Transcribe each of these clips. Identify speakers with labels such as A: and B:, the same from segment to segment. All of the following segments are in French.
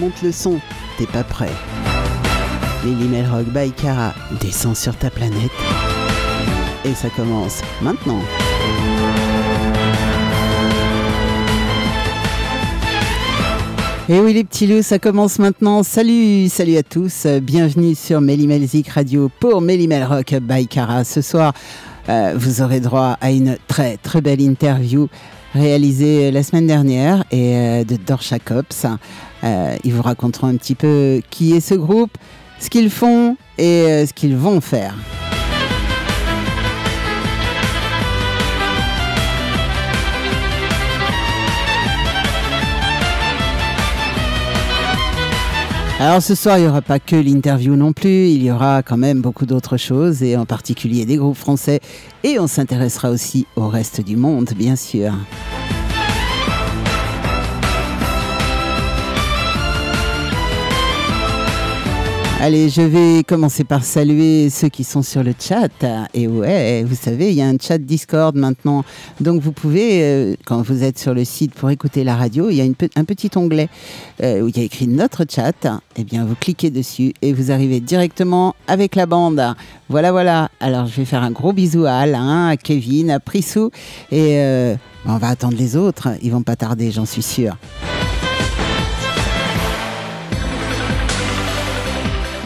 A: monte le son, t'es pas prêt. Lily Melrock by Cara descend sur ta planète. Et ça commence maintenant. Et oui les petits loups, ça commence maintenant. Salut, salut à tous. Bienvenue sur Melzik Radio pour Mel Rock by Cara. Ce soir, euh, vous aurez droit à une très très belle interview réalisée la semaine dernière et euh, de Dorsha Cops. Euh, ils vous raconteront un petit peu qui est ce groupe, ce qu'ils font et ce qu'ils vont faire. Alors ce soir, il n'y aura pas que l'interview non plus, il y aura quand même beaucoup d'autres choses, et en particulier des groupes français, et on s'intéressera aussi au reste du monde, bien sûr. Allez, je vais commencer par saluer ceux qui sont sur le chat. Et ouais, vous savez, il y a un chat Discord maintenant. Donc vous pouvez, euh, quand vous êtes sur le site pour écouter la radio, il y a un petit onglet euh, où il y a écrit notre chat. Eh bien, vous cliquez dessus et vous arrivez directement avec la bande. Voilà, voilà. Alors, je vais faire un gros bisou à Alain, à Kevin, à Prissou. Et euh, on va attendre les autres. Ils vont pas tarder, j'en suis sûr.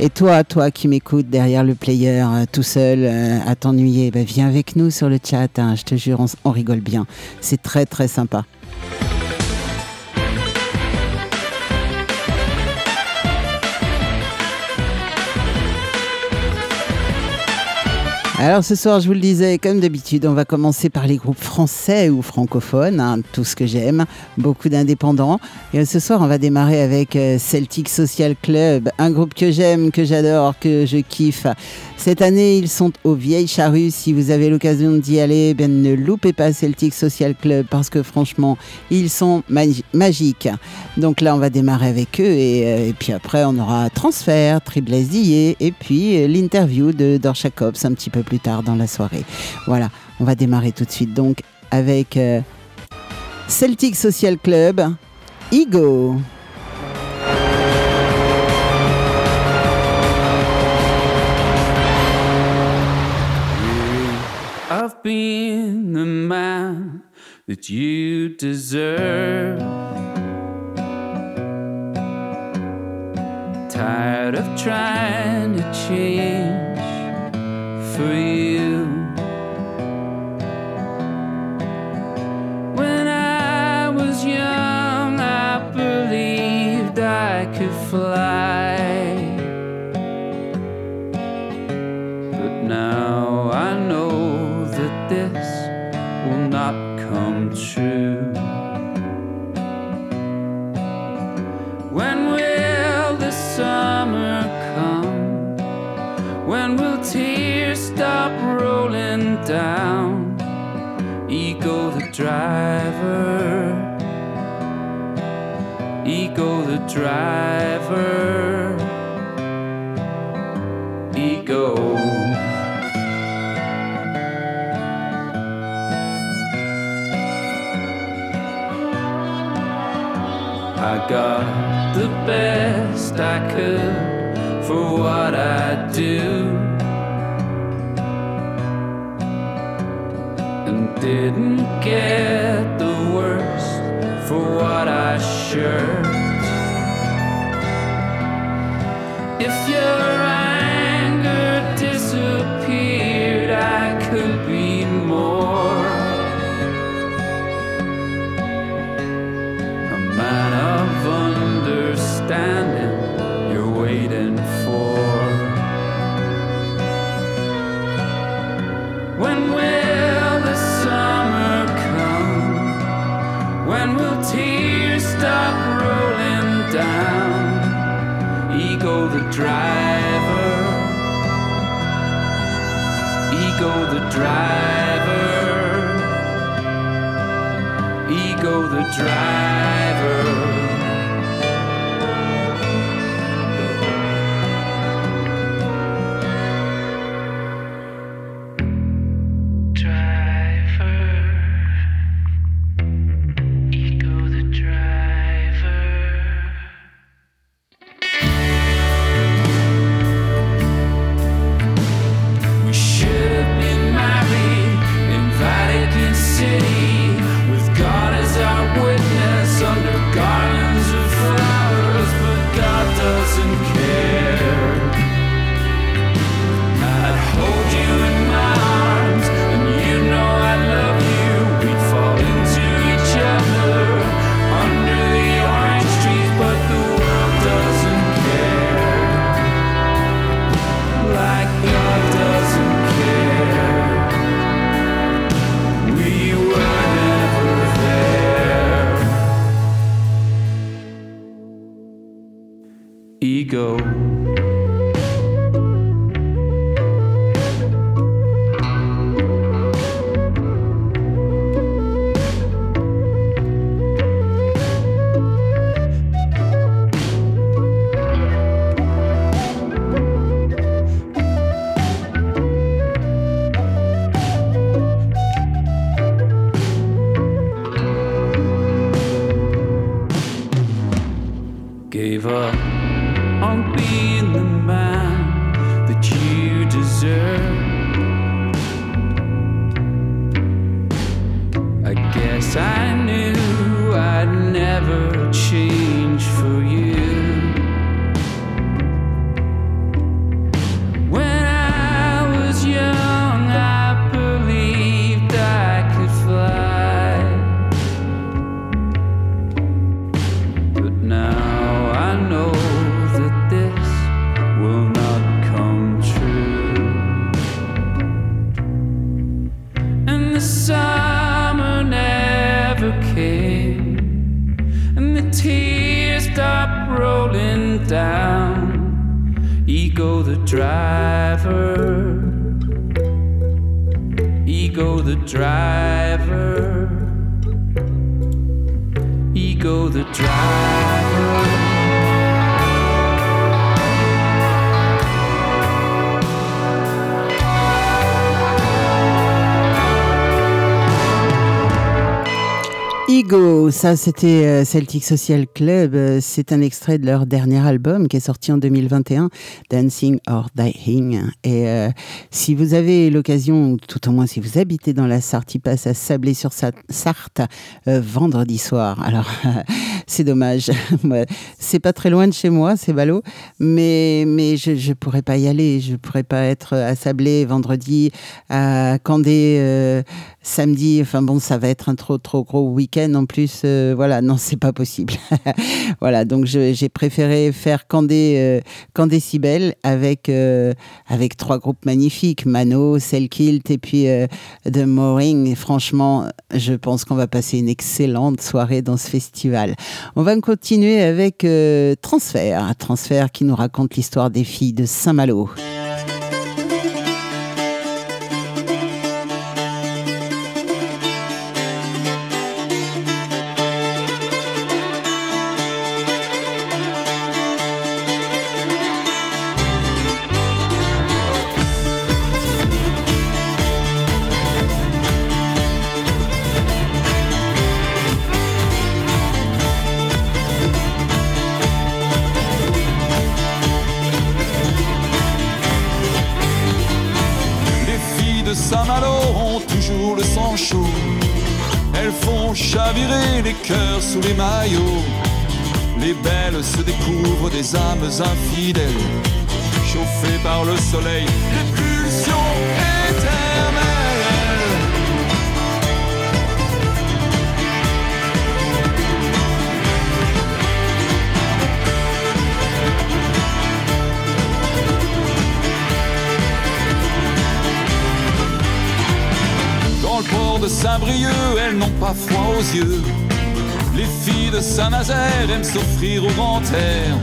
A: Et toi, toi qui m'écoutes derrière le player, euh, tout seul, euh, à t'ennuyer, bah, viens avec nous sur le chat. Hein. je te jure, on rigole bien. C'est très très sympa. Alors ce soir, je vous le disais, comme d'habitude, on va commencer par les groupes français ou francophones, hein, tout ce que j'aime, beaucoup d'indépendants. Et ce soir, on va démarrer avec euh, Celtic Social Club, un groupe que j'aime, que j'adore, que je kiffe. Cette année, ils sont aux Vieilles Charrues. Si vous avez l'occasion d'y aller, ben, ne loupez pas Celtic Social Club parce que franchement, ils sont magiques. Donc là, on va démarrer avec eux et, euh, puis après, on aura Transfert, Triblesse et puis euh, l'interview de Dorcha Cops un petit peu plus tard dans la soirée. Voilà, on va démarrer tout de suite donc avec euh, Celtic Social Club, Ego. I've been the man that you deserve. Tired of trying to change for you. When I was young, I believed I could fly. But now I know that this will not come true. When will the summer come? When will tears? Stop rolling down. Ego the driver. Ego the driver. Ego. I got the best I could for what I do. Didn't get the worst for what I shirked. If your Ego the driver. Ego the driver. Ego the driver.
B: Ego,
A: ça c'était euh, Celtic Social Club, euh, c'est un extrait de leur dernier album qui est sorti en 2021, Dancing or Dying. Et euh, si vous avez l'occasion, tout au moins si vous habitez dans la Sarthe, il passe à Sablé sur Sarthe vendredi soir. c'est dommage, c'est pas très loin de chez moi, c'est ballot, mais, mais je, pourrais pas y aller, je pourrais pas être à Sablé vendredi, à Candé samedi. Enfin bon, ça va être un trop trop gros week-end en plus. Euh, voilà, non, c'est pas possible. voilà, donc j'ai préféré faire Candé, euh, Candé avec euh, avec trois groupes magnifiques, Mano, Selkilt et puis The Mooring. Franchement, je pense qu'on va passer une excellente soirée dans ce festival. On va continuer avec Transfert, Transfert qui nous raconte l'histoire des filles de Saint-Malo.
C: Des âmes infidèles, chauffées par le soleil, les pulsions éternelles. Dans le port de Saint-Brieuc, elles n'ont pas froid aux yeux les filles de Saint-Nazaire aiment s'offrir au grand air.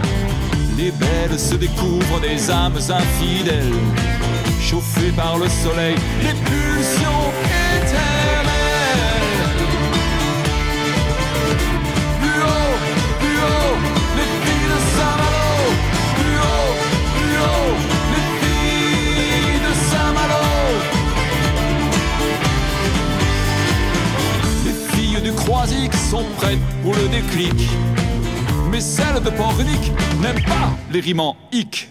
C: Les belles se découvrent des âmes infidèles, chauffées par le soleil, les pulsions sont prêtes pour le déclic. Mais celles de Pornic n'aiment pas les en hic.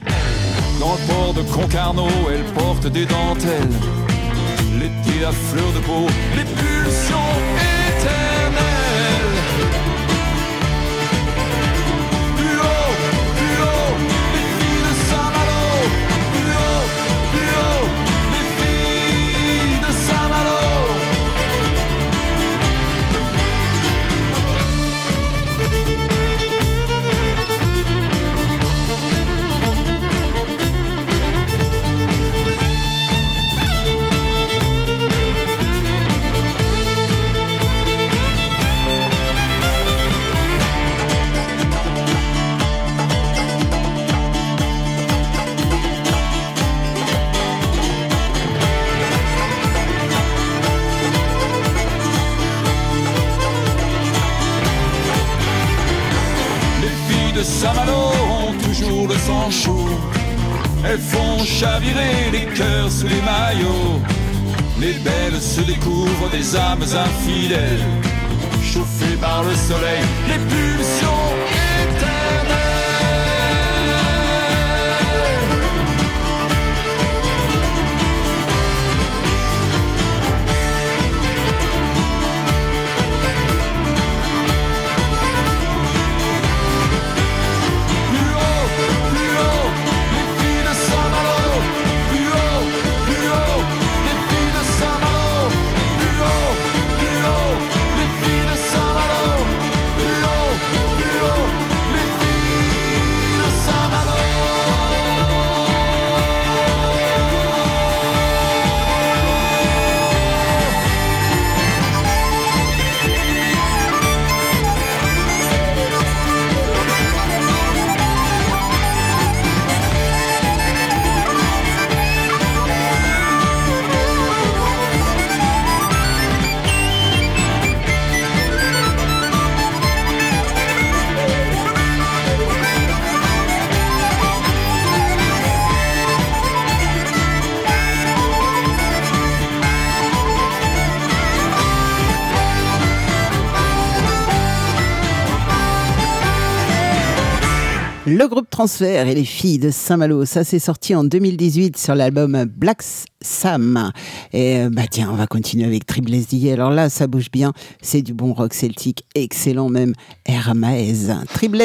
C: Dans le port de Concarneau, elles portent des dentelles. L'été à fleur de peau, les pulsions Elles font chavirer les cœurs sous les maillots. Les belles se découvrent des âmes infidèles, chauffées par le soleil, les pulsions
D: Le groupe Transfert et les filles de Saint-Malo, ça c'est sorti en 2018 sur l'album Black Sam. Et euh, bah tiens, on va continuer avec Triple SD. Alors là, ça bouge bien, c'est du bon rock celtique, excellent même. Hermès, Triple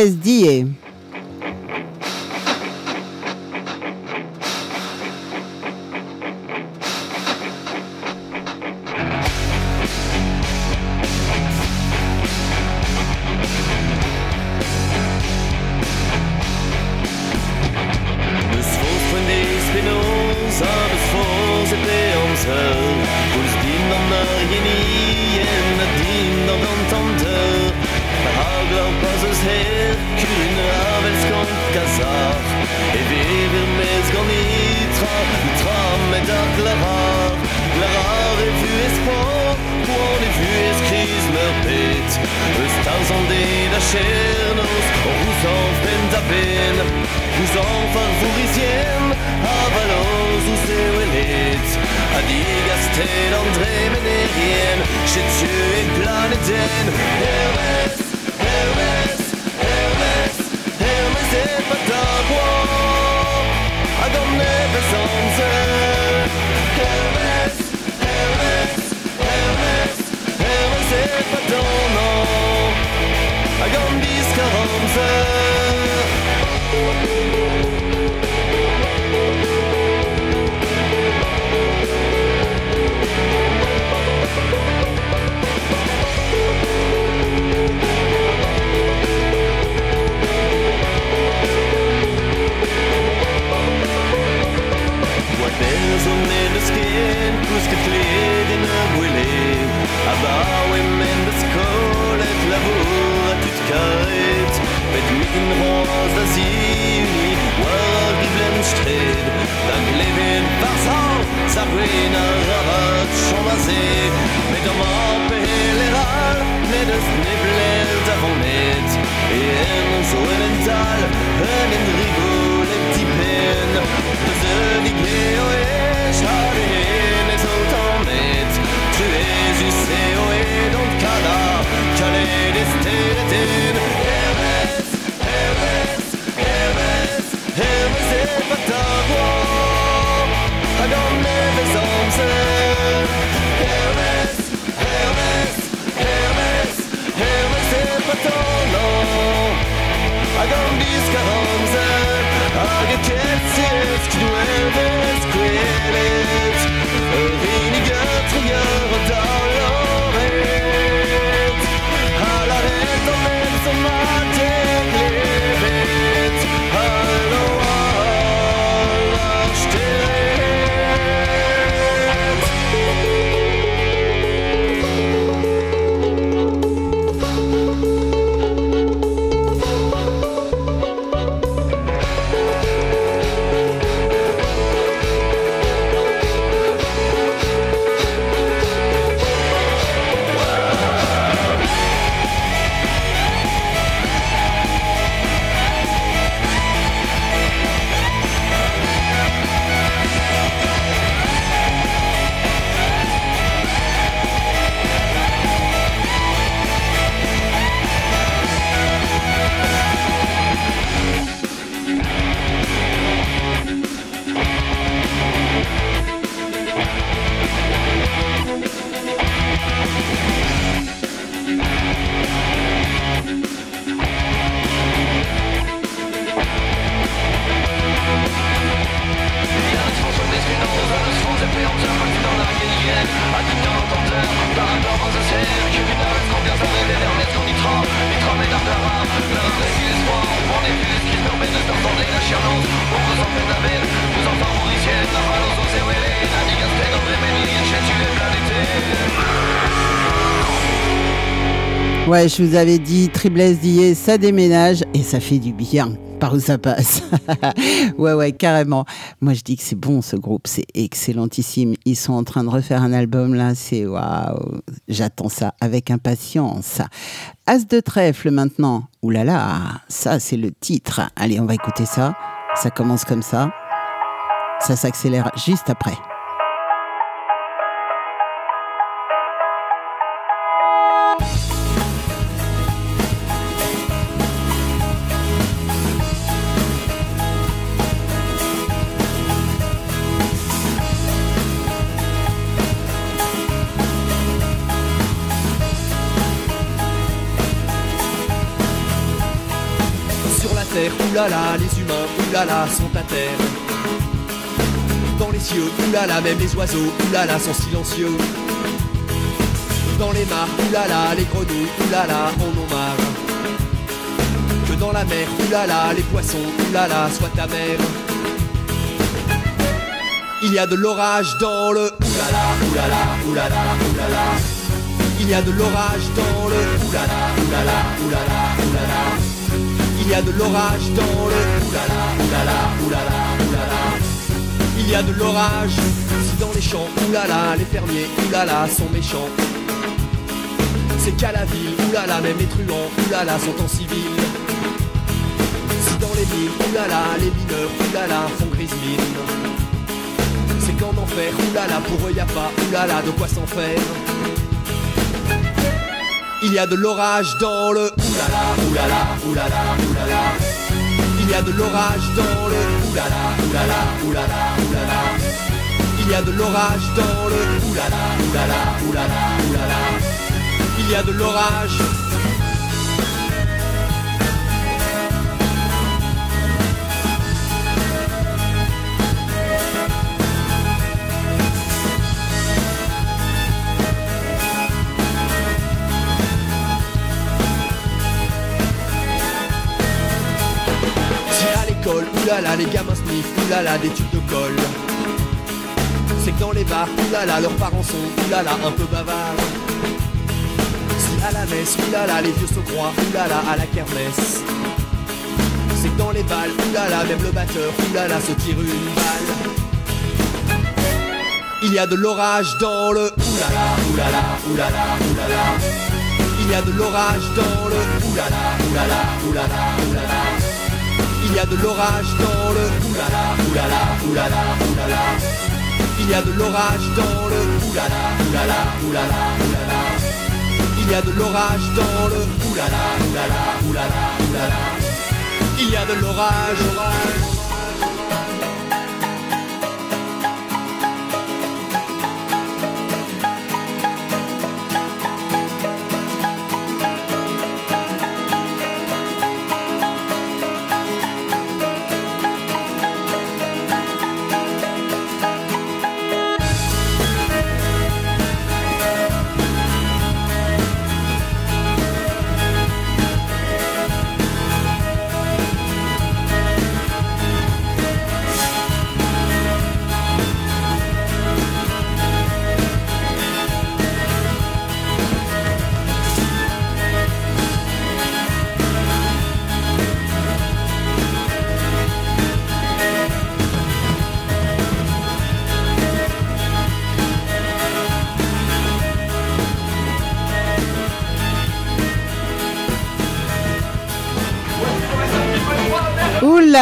D: Je vous avais dit, Triblesse d'hier, ça déménage et ça fait du bien. Par où ça passe Ouais, ouais, carrément. Moi, je dis que c'est bon ce groupe, c'est excellentissime. Ils sont en train de refaire un album là, c'est waouh. J'attends ça avec impatience. As de trèfle maintenant. Ouh là là, ça c'est le titre. Allez, on va écouter ça. Ça commence comme ça. Ça s'accélère juste après.
E: Oulala, les humains, oulala, sont à terre. Dans les cieux, oulala, même les oiseaux, oulala, sont silencieux. Dans les mares, oulala, les grenouilles, oulala, en ont marre. Que dans la mer, oulala, les poissons, oulala, soient ta mère. Il y a de l'orage dans le oulala, oulala, oulala, oulala. Il y a de l'orage dans le oulala, oulala, oulala, oulala. Il y a de l'orage dans le oulala, oulala, oulala, oulala. Il y a de l'orage si dans les champs, oulala, les fermiers, oulala, sont méchants. C'est qu'à la ville, oulala, même les truands, oulala, sont en civil. Si dans les mines, oulala, les mineurs, oulala, font grise mine. C'est qu'en enfer, oulala, pour eux y a pas, oulala, de quoi s'en faire. Il y a de l'orage dans le oulala, oulala, oulala, oulala. Il y a de l'orage dans le oulala, oulala, oulala, oulala. Il y a de l'orage dans le oulala, oulala, oulala, oulala. Il y a de l'orage. Oulala, les gamins sniffent, oulala, des tubes de colle. C'est que dans les bars, oulala, leurs parents sont, oulala, un peu bavards. Si à la messe, oulala, les vieux se croient, oulala, à la kermesse. C'est que dans les balles, oulala, même le batteur, oulala, se tire une balle. Il y a de l'orage dans le oulala, oulala, oulala, oulala. Il y a de l'orage dans le oulala, oulala, oulala, oulala. Il y a de l'orage dans le oulala, oulala, oulala, oulala. Il y a de l'orage dans le oulala, oulala, oulala, oulala. Il y a de l'orage dans le oulala, oulala, oulala, oulala. Il y a de l'orage, orage.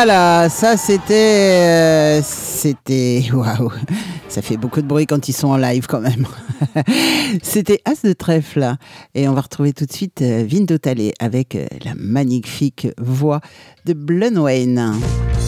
A: Ouh là là, ça c'était. euh, c'était. Waouh! Ça fait beaucoup de bruit quand ils sont en live quand même. c'était As de trèfle. Et on va retrouver tout de suite euh, Vindo Talé avec euh, la magnifique voix de Blunwayne.
F: There's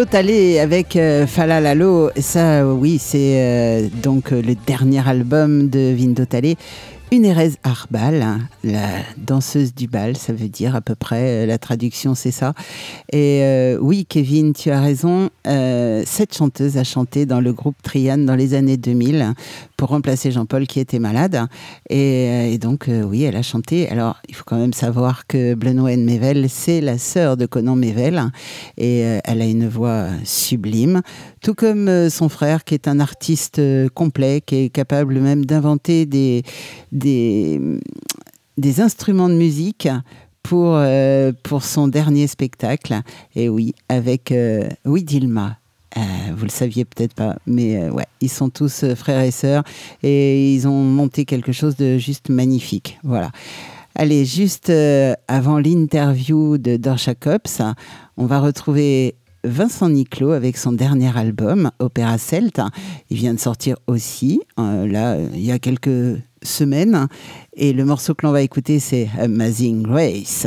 C: Vindo Talé avec euh, Falalalo. Ça, euh, oui, c'est euh, donc euh, le dernier album de Vindo. Une Erez Arbal, hein, la danseuse du bal, ça veut dire à peu près, euh, la traduction c'est ça. Et euh, oui, Kevin, tu as raison, euh, cette chanteuse a chanté dans le groupe Trian dans les années 2000 hein, pour remplacer Jean-Paul qui était malade. Et, et donc, oui, elle a chanté. Alors, il faut quand même savoir que Blenwen Mevel, c'est la sœur de Conan Mevel. Et euh, elle a une voix sublime. Tout comme euh, son frère, qui est un artiste euh, complet, qui est capable même d'inventer des, des, instruments de musique pour, euh, pour son dernier spectacle. Et oui, avec oui, Dilma. Euh, vous le saviez peut-être pas, mais ouais, ils sont tous frères et sœurs et ils ont monté quelque chose de juste magnifique. Voilà. Allez, juste avant l'interview de Dorsha Cops, on va retrouver Vincent Niclot avec son dernier album, Opéra Celt. Il vient de sortir aussi, euh, là, il y a quelques semaines. Et le morceau que l'on va écouter, c'est Amazing Grace.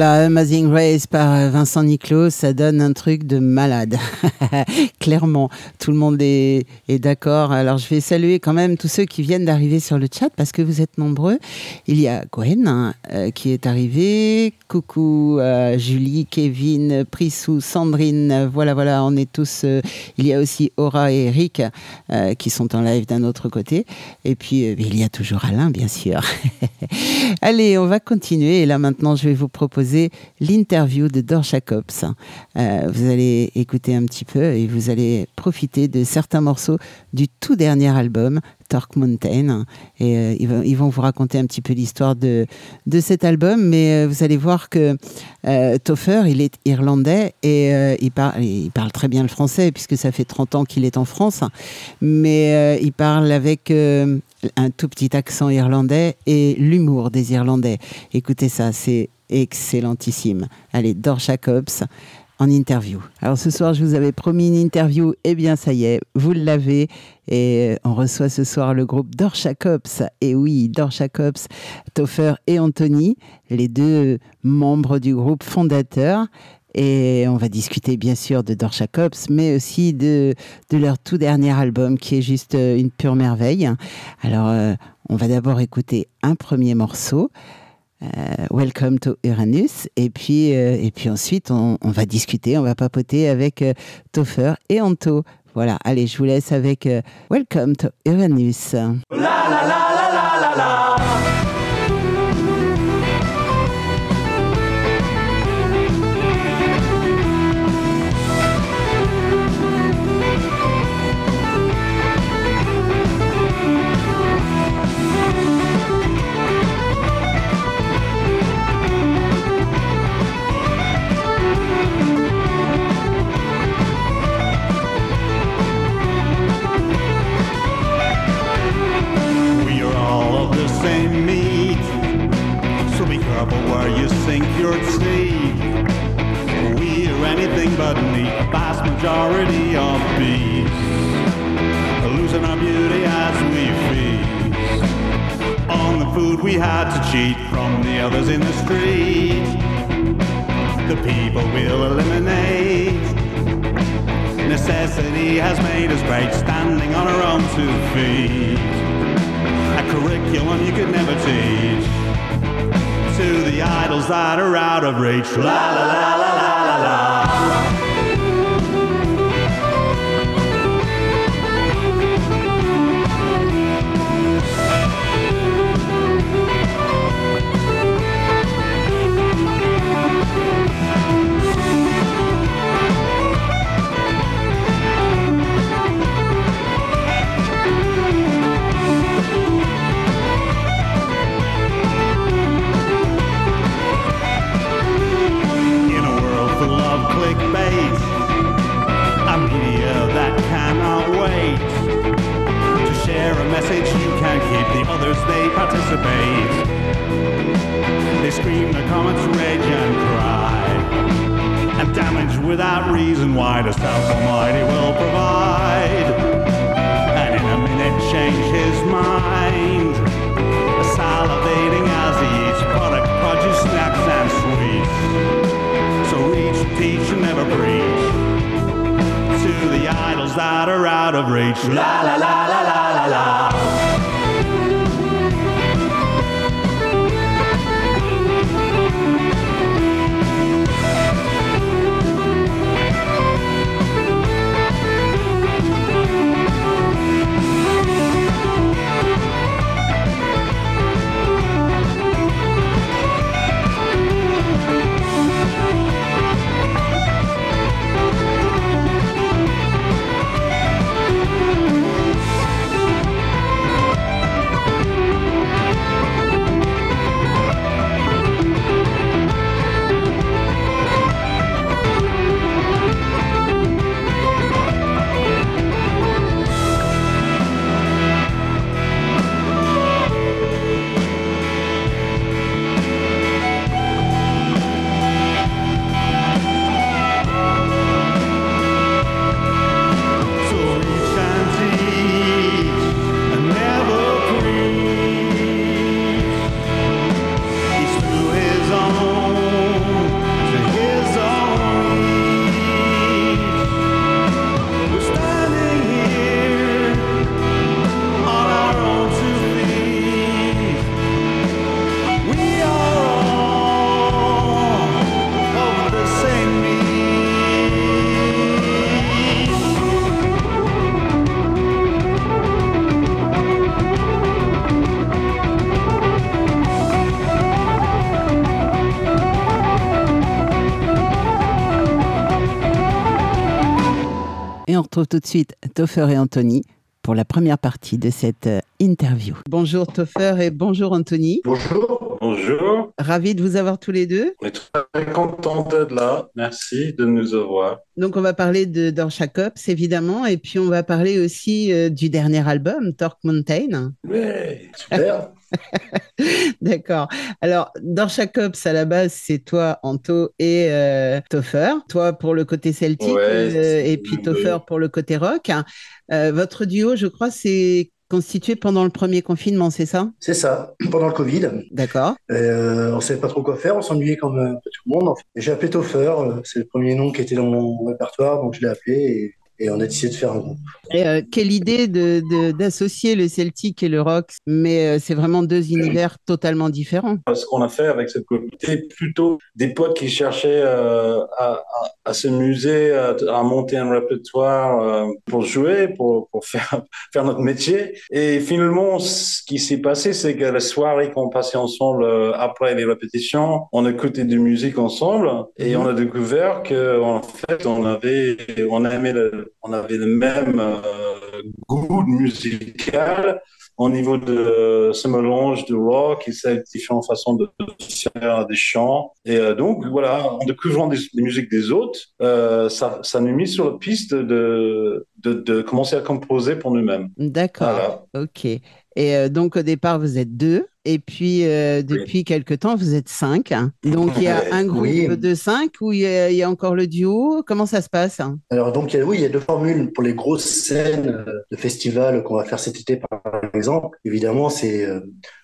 C: Voilà, Amazing Race par euh, Vincent Niclot, ça donne un truc de malade. Clairement, tout le monde est, d'accord. Alors, je vais saluer quand même tous ceux qui viennent d'arriver sur le chat parce que vous êtes nombreux. Il y a Gwen hein, euh, qui est arrivée. Coucou euh, Julie, Kevin, Prissou, Sandrine. Voilà, voilà, on est tous. il y a aussi Aura et Eric qui sont en live d'un autre côté. Et puis, il y a toujours Alain, bien sûr. Allez, on va continuer. Et là, maintenant, je vais vous proposer
A: l'interview de Dor Jacobs. Euh, vous allez écouter un petit peu et vous allez profiter de certains morceaux du tout dernier album, Torque Mountain. Et euh, ils, vont, vous raconter un petit peu l'histoire de, de cet album, mais euh, vous allez voir que euh, Topher, il est irlandais et il, par- il parle très bien le français puisque ça fait 30 ans qu'il est en France, mais il parle avec un tout petit accent irlandais et l'humour des Irlandais. Écoutez ça, c'est excellentissime. Allez, Dor Jacobs en interview. Alors ce soir, je vous avais promis une interview, et bien ça y est, vous l'avez. Et euh, on reçoit ce soir le groupe Dor Jacobs. Et oui, Dor Jacobs, Topher et Anthony, les deux membres du groupe fondateur. Et on va discuter bien sûr de Dor Jacobs, mais aussi de, de leur tout dernier album qui est juste euh, une pure merveille. Alors, euh, on va d'abord écouter un premier morceau. Euh, Welcome to Uranus. Et puis, euh, et puis ensuite, on, on va discuter, on va papoter avec euh, Topher et Anto. Voilà, allez, je vous laisse avec euh, Welcome to Uranus.
G: But neat, vast majority of beasts, losing our beauty as we feast on the food we had to cheat from the others in the street. The people will eliminate. Necessity has made us great, standing on our own two feet a curriculum you could never teach to the idols that are out of reach. La la la la message you can't keep. The others they participate, they scream their comments, rage and cry, and damage without reason why the South Almighty will provide, and in a minute change his mind salivating as he eats product, produce, snacks, and sweets. So reach, teach, and never preach to the idols that are out of reach. La la la la la la la.
A: Retrouve tout de suite Toffer et Anthony pour la première partie de cette euh, interview. Bonjour Toffer et bonjour Anthony.
H: Bonjour. Bonjour.
A: Ravi de vous avoir tous les deux.
H: On est très content d'être là. Merci de nous avoir.
A: Donc on va parler de Dorsha Cops évidemment et puis on va parler aussi euh, du dernier album Torque Mountain.
H: Ouais, super.
A: D'accord. Alors, dans chaque Ops, à la base, c'est toi, Anto et euh, Toffer. Toi pour le côté celtique
H: Ouais,
A: euh, et puis Toffer pour le côté rock. Euh, votre duo, je crois, c'est constitué pendant le premier confinement, c'est ça?
I: C'est ça, pendant le Covid.
A: D'accord.
I: Euh, on ne savait pas trop quoi faire, on s'ennuyait comme tout le monde. en fait. Et J'ai appelé Toffer, c'est le premier nom qui était dans mon répertoire, donc je l'ai appelé et, et on a décidé de faire un groupe.
A: Et euh, quelle idée de, de- d'associer le celtique et le rock, mais euh, c'est vraiment deux univers totalement différents.
H: Ce qu'on a fait avec cette groupe, c'était plutôt des potes qui cherchaient euh, à, à, à se muser, à, à monter un répertoire euh, pour jouer, pour, pour faire, faire notre métier. Et finalement, ce qui s'est passé, c'est que la soirée qu'on passait ensemble euh, après les répétitions, on écoutait de musique ensemble et on a découvert que en fait, on avait, on aimait le, on avait le même euh, goût musical au niveau de ce mélange de rock et ces différentes façons de faire des chants. Et euh, donc, voilà, en découvrant des, des musiques des autres, euh, ça, ça nous met sur la piste de, de, de commencer à composer pour nous-mêmes.
A: D'accord.
H: Voilà.
A: Ok. Et donc au départ, vous êtes deux. Et puis euh, depuis quelque temps, vous êtes cinq. Donc il y a un groupe
I: Oui.
A: de cinq ou il y, a, il y a encore le duo? Comment ça se passe
I: Alors donc il y a- oui, il y a deux formules pour les grosses scènes euh, de festivals qu'on va faire cet été par exemple. Évidemment, c'est euh,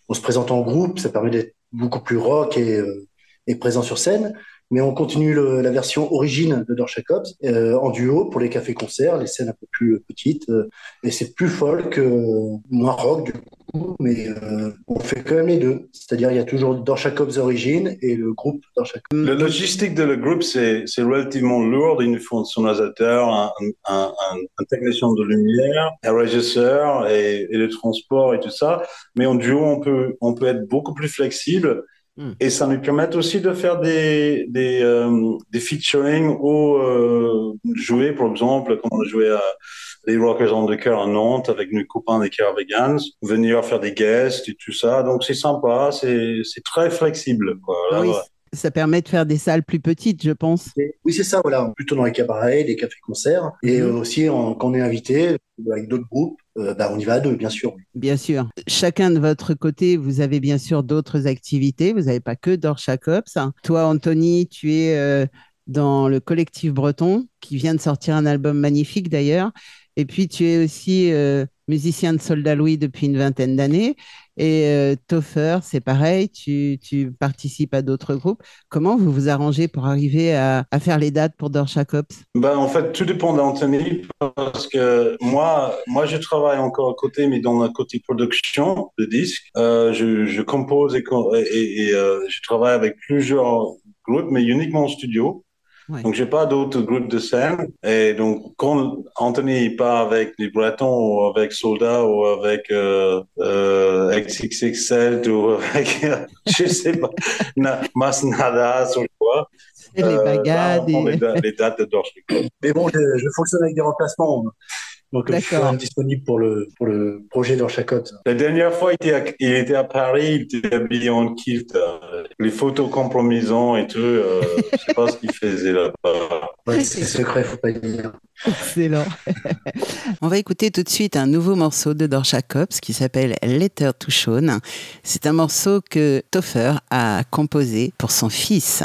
I: on se présente en groupe, ça permet d'être beaucoup plus rock et, euh, et présent sur scène. Mais on continue la version origine de Dorsha Cops euh, en duo pour les cafés-concerts, les scènes un peu plus petites. euh, et c'est plus folk, moins rock du coup, mais euh, on fait quand même les deux. C'est-à-dire il y a toujours Dorsha Cops origine et le groupe Dorsha Cops.
H: Le logistique de le groupe, c'est relativement lourd. Il nous faut un sonorisateur, un, un, un, un technicien de lumière, un régisseur et, et le transport et tout ça. Mais en duo, on peut, on peut être beaucoup plus flexible.
A: Mm.
H: Et ça nous permet aussi de faire des, des, euh, des featuring ou euh, jouer, par exemple, comme on a joué à les Rockers on the Cœur à Nantes avec nos copains des Caravagans, venir faire des guests et tout ça. Donc c'est sympa, c'est c'est très flexible. Quoi. Là,
A: Oui,
H: ouais.
A: Ça permet de faire des salles plus petites, je pense.
I: Oui, c'est ça, voilà. Plutôt dans les cabarets, les cafés-concerts. Et
A: Mhm.
I: aussi, en- quand on est invité, avec d'autres groupes, euh, bah, on y va à deux, bien sûr.
A: Bien sûr. Chacun de votre côté, vous avez bien sûr d'autres activités. Vous n'avez pas que Dorsha Cops. Toi, Anthony, tu es euh, dans le collectif breton qui vient de sortir un album magnifique d'ailleurs. Et puis, tu es aussi euh, musicien de Soldat Louis depuis une vingtaine d'années. Et euh, Toffer, c'est pareil, tu, tu participes à d'autres groupes. Comment vous vous arrangez pour arriver à, à faire les dates pour Dorsha Cops?
H: Ben, en fait, tout dépend d'Anthony parce que moi, moi, je travaille encore à côté, mais dans le côté production de disques. Euh, je, je compose et, et, et, euh, je travaille avec plusieurs groupes, mais uniquement en studio.
A: Ouais.
H: Donc, j'ai pas d'autres groupes de scène. Et donc, quand Anthony part avec les Bretons ou avec Soldat ou avec euh, euh, XXXL ou avec, je sais pas, Na- Masnada ou quoi,
A: Les
H: euh,
A: bagades
H: là, on prend
A: et-
H: les, da- les dates de Dorsch.
I: Mais bon, je, je fonctionne avec des remplacements. Donc, je suis disponible pour le, pour le projet Dorsha Cops.
H: La dernière fois, il était à, il était à Paris, il était habillé en kilt, euh, les photos compromisants et tout. Euh, je sais pas ce qu'il faisait là-bas.
I: Ouais, c'est secret, faut pas le dire.
A: Excellent. On va écouter tout de suite un nouveau morceau de Dorsha Cops qui s'appelle Letter to Sean. C'est un morceau que Toffer a composé pour son fils.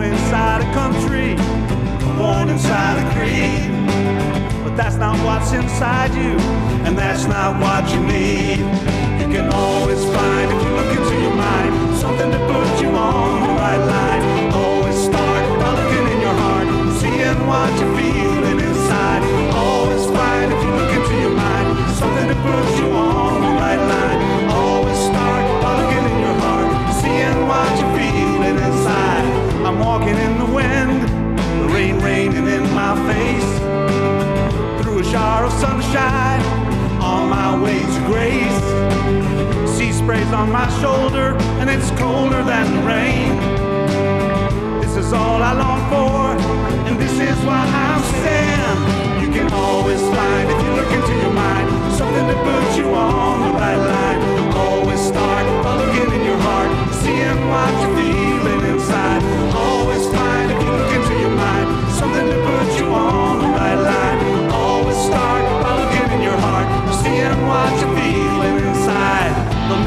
G: Born inside a country, born inside a creed. But that's not what's inside you, and that's not what you need. You can always find, if you look into your mind, something to put you on the right line. Always start by looking in your heart, seeing what you're face through a shower of sunshine on my way to grace. Sea sprays on my shoulder, and it's colder than rain. This is all I long for, and this is why I'm Sam. You can always find if you look into your mind something to put you on the right line. Always start by looking in your heart, seeing what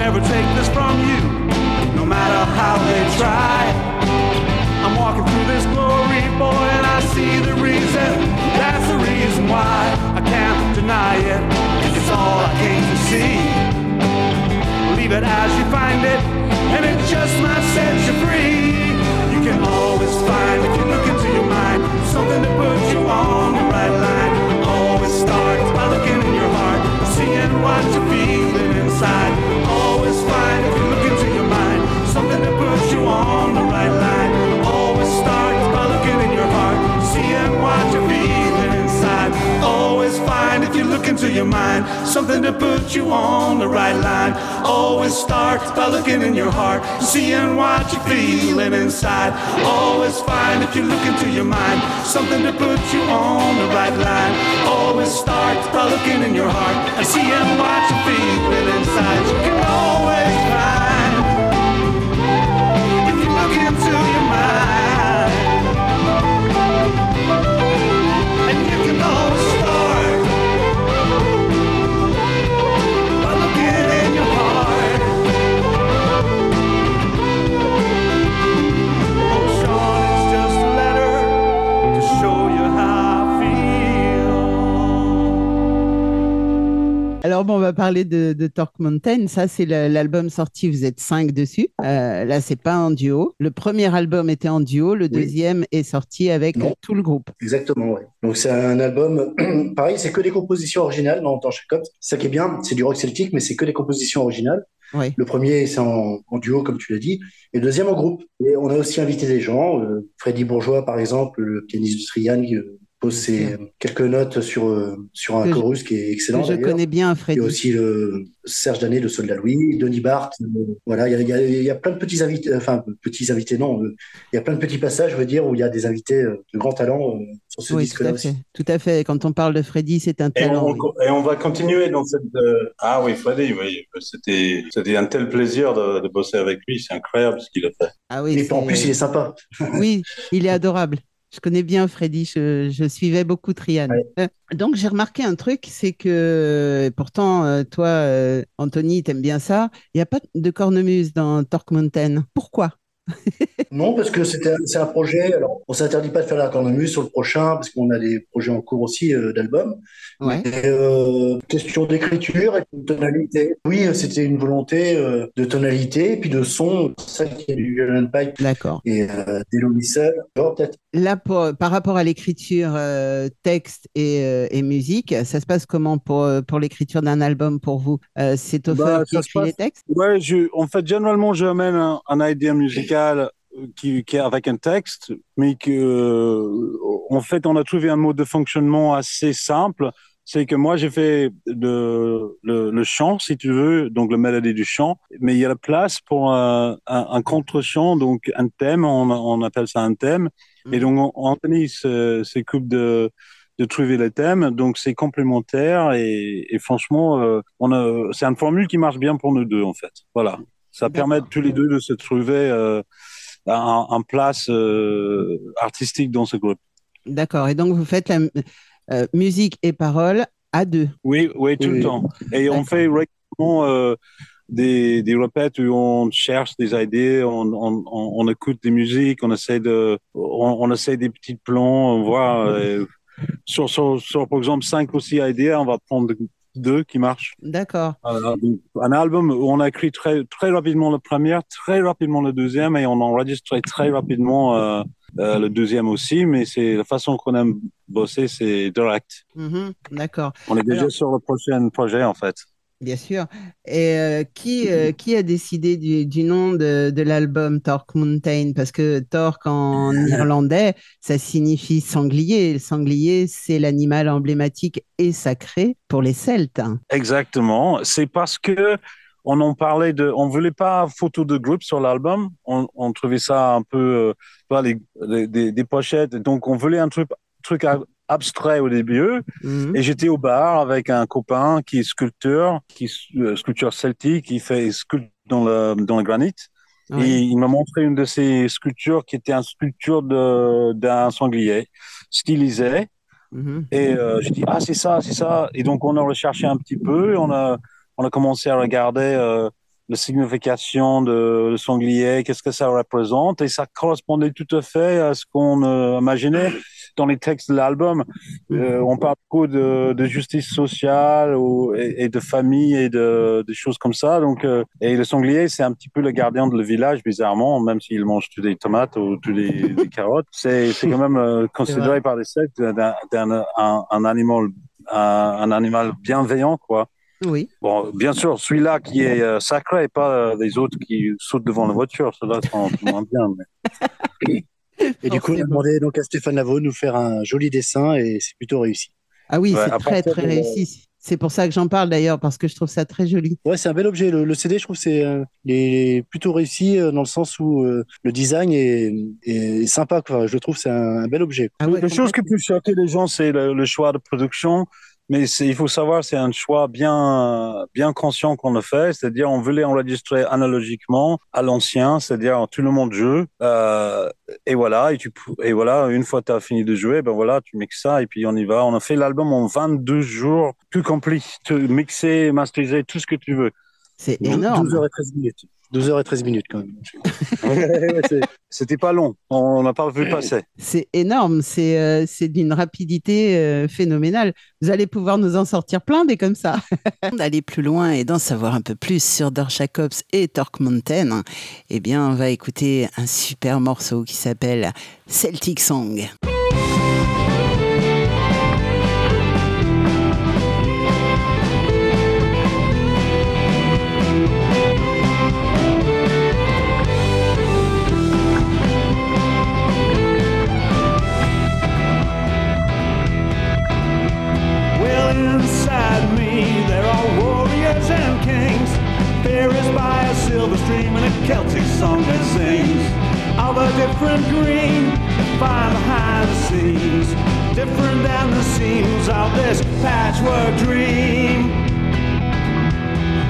G: never take this from you, no matter how they try. I'm walking through this glory, boy, and I see the reason. That's the reason why I can't deny it. It's all I came to see. Leave it as you find it, and it just might set you free. You can always find, if you look into your mind, something to put you on the right line. Always start by looking in your heart, seeing what you're feeling inside. Into your mind something to put you on the right line. Always start by looking in your heart, seeing what you're feeling inside. Always find if you look into your mind something to put you on the right line. Always start by looking in your heart and seeing what you're feeling inside. You can always
A: Alors bon, on va parler de, de Torque Mountain. Ça, c'est l'album sorti. Vous êtes cinq dessus. Euh, là, c'est pas en duo. Le premier album était en duo. Le deuxième est sorti avec tout le groupe.
I: Exactement, ouais. Donc c'est un album, pareil, c'est que des compositions originales dans, dans chaque opte. C'est ça qui est bien, c'est du rock celtique, mais c'est que des compositions originales.
A: Oui.
I: Le premier, c'est en, en duo, comme tu l'as dit, et le deuxième en groupe. Et on a aussi invité des gens, euh, Freddy Bourgeois, par exemple, le pianiste du Trian, qui euh, pose ses, quelques notes sur, euh, sur un
A: Que je-
I: chorus qui est excellent.
A: Que je connais bien,
I: Il y
A: Freddy.
I: a aussi le Serge Danet de Soldat Louis, Denis Barthes. euh, voilà, il y a, il y plein de petits invités, enfin, petits invités, non, euh, il y a plein de petits passages, je veux dire, où il y a des invités euh, de grand talent euh, sur ce
A: Oui, tout
I: disque-là
A: à
I: aussi.
A: fait. Tout à fait. Quand on parle de Freddy, c'est un
J: Et
A: talent.
J: on,
A: oui.
J: et on va continuer dans cette. euh, Ah oui, Freddy, oui. C'était, c'était un tel plaisir de, de bosser avec lui. C'est incroyable ce qu'il a fait.
A: Ah oui,
I: Et en plus, il est sympa.
A: Oui, il est adorable. Je connais bien Freddy, je, je suivais beaucoup Trian. Euh, Donc j'ai remarqué un truc, c'est que pourtant, euh, toi, euh, Anthony, t'aimes bien ça, il n'y a pas de cornemuse dans Torque Mountain. Pourquoi?
I: Non, parce que c'est un projet. Alors, on s'interdit pas de faire la cornemuse sur le prochain, parce qu'on a des projets en cours aussi euh, d'albums.
A: Ouais.
I: Euh, question d'écriture et de tonalité. Oui, euh, c'était une volonté euh, de tonalité et puis de son. Ça qui est du violin pipe
A: D'accord.
I: et euh, Missel. Genre, peut-être.
A: Là, pour- par rapport à l'écriture euh, texte et, euh, et musique, ça se passe comment pour, euh, pour l'écriture d'un album pour vous? Euh, c'est Topher
H: Bah,
A: qui écrit les textes?
H: Ouais, je, en fait, généralement, j'amène un, un idea musical euh, qui, qui est avec un texte, mais que, en fait, on a trouvé un mode de fonctionnement assez simple. C'est que moi, j'ai fait le, le chant, si tu veux, donc la mélodie du chant, mais il y a la place pour un, un, un contre-chant, donc un thème, on, on appelle ça un thème. Et donc, Anthony se- s'occupe de, de trouver les thèmes, donc c'est complémentaire et, et franchement, euh, on a, c'est une formule qui marche bien pour nous deux en fait. Voilà, ça permet tous les deux de se trouver euh, un, un place euh, artistique dans ce groupe.
A: D'accord. Et donc vous faites la euh, musique et paroles à deux.
H: Oui, oui, tout
I: Oui,
H: le temps. Et on fait régulièrement euh, des, des répètes où on cherche des idées, on, on, on, on écoute des musiques, on essaie de, on, on essaie des petits plans, on voit euh, sur, sur, sur, par exemple, cinq ou six idées, on va prendre deux qui marchent.
A: D'accord.
H: Euh, un album où on a écrit très, très rapidement la première, très rapidement le deuxième et on a enregistré très rapidement euh, euh, le deuxième aussi, mais c'est la façon qu'on aime bosser, c'est direct.
A: Mhm. D'accord.
H: On est déjà
A: Alors-
H: sur le prochain projet en fait.
A: Bien sûr. Et euh, qui, euh, qui a décidé du, du nom de, de l'album Torque Mountain? Parce que Torque en irlandais, ça signifie sanglier. Le sanglier, c'est l'animal emblématique et sacré pour les Celtes.
H: Exactement. C'est parce que on en parlait de, on voulait pas photo de groupe sur l'album. On, on trouvait ça un peu, euh, les, les- des, des pochettes. Donc on voulait un truc, truc abstrait au début.
A: Mhm.
H: Et j'étais au bar avec un copain qui est sculpteur, qui euh, sculpteur celtique, qui fait sculpte dans le dans le granit. Et
A: Ouais.
H: il m'a montré une de ses sculptures qui était une sculpture de d'un sanglier stylisé.
A: Mhm.
H: Et euh, je dis, ah, c'est ça, c'est ça. Et donc, on a recherché un petit peu, on a, on a commencé à regarder euh, la signification de le sanglier, qu'est-ce que ça représente. Et ça correspondait tout à fait à ce qu'on euh, imaginait dans les textes de l'album. Euh, on parle beaucoup de, de justice sociale ou, et, et de famille et de, de choses comme ça. Donc, euh, et le sanglier, c'est un petit peu le gardien de le village, bizarrement, même s'il mange tous des tomates ou tous les, des carottes. C'est quand même euh, considéré par les Celtes d'un un, un animal un, animal bienveillant, quoi.
A: Oui.
H: Bon, bien sûr, celui-là qui est euh, sacré et pas euh, les autres qui sautent devant la voiture. Ceux-là sont moins bien. mais-
I: Et du coup, on a demandé donc à Stéphane Lavaux de nous faire un joli dessin et c'est plutôt réussi.
A: Ah oui,
H: Ouais,
A: c'est très, très
H: de-
A: réussi. C'est pour ça que j'en parle d'ailleurs, parce que je trouve ça très joli.
I: Ouais, c'est un bel objet. Le, le CD, je trouve, c'est euh, il est plutôt réussi euh, dans le sens où euh, le design est, est sympa. Quoi. Je le trouve, c'est un, un bel objet.
A: Ah ouais,
H: La chose qui peut choquer les gens, c'est le, le choix de production. Mais il faut savoir, c'est un choix bien, bien conscient qu'on a fait. C'est-à-dire, on voulait enregistrer analogiquement à l'ancien, c'est-à-dire tout le monde joue. Euh, et voilà, et, tu, pou- et voilà, une fois que tu as fini de jouer, ben voilà, tu mixes ça et puis on y va. On a fait l'album en 22 jours, tout complet, tout mixer, masteriser, tout ce que tu veux.
A: C'est énorme.
I: 12 heures et 13 minutes. 12 heures et 13 minutes quand même.
H: C'était pas long, on n'a pas vu passer.
A: C'est énorme. C'est euh, c'est d'une rapidité euh, phénoménale. Vous allez pouvoir nous en sortir plein des comme ça. D'aller plus loin et d'en savoir un peu plus sur Dorch Jacobs et Torque Mountain, eh bien, on va écouter un super morceau qui s'appelle Celtic Song.
G: Inside me there are warriors and kings. Is by a silver stream and a Celtic song that sings of a different green find behind the scenes, different than the seams of this patchwork dream.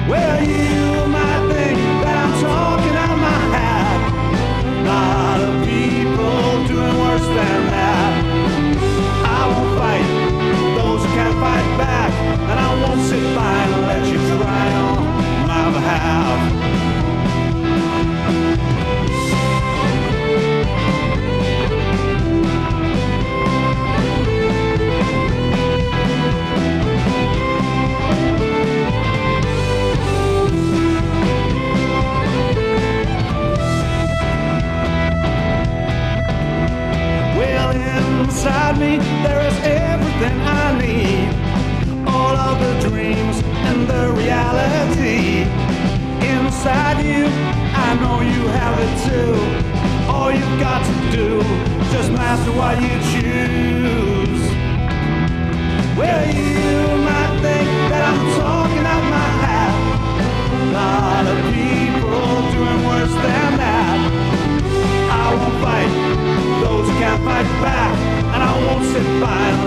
G: Well, you might think that I'm talking out my hat. Lot of people doing worse than sit by and let you try on my behalf. Inside me there is everything I need. All of the reality. Inside you, I know you have it too. All you've got to do, just master what you choose. Well, you might think that I'm talking out my hat. A lot of people doing worse than that. I won't fight those who can't fight back, and I won't sit by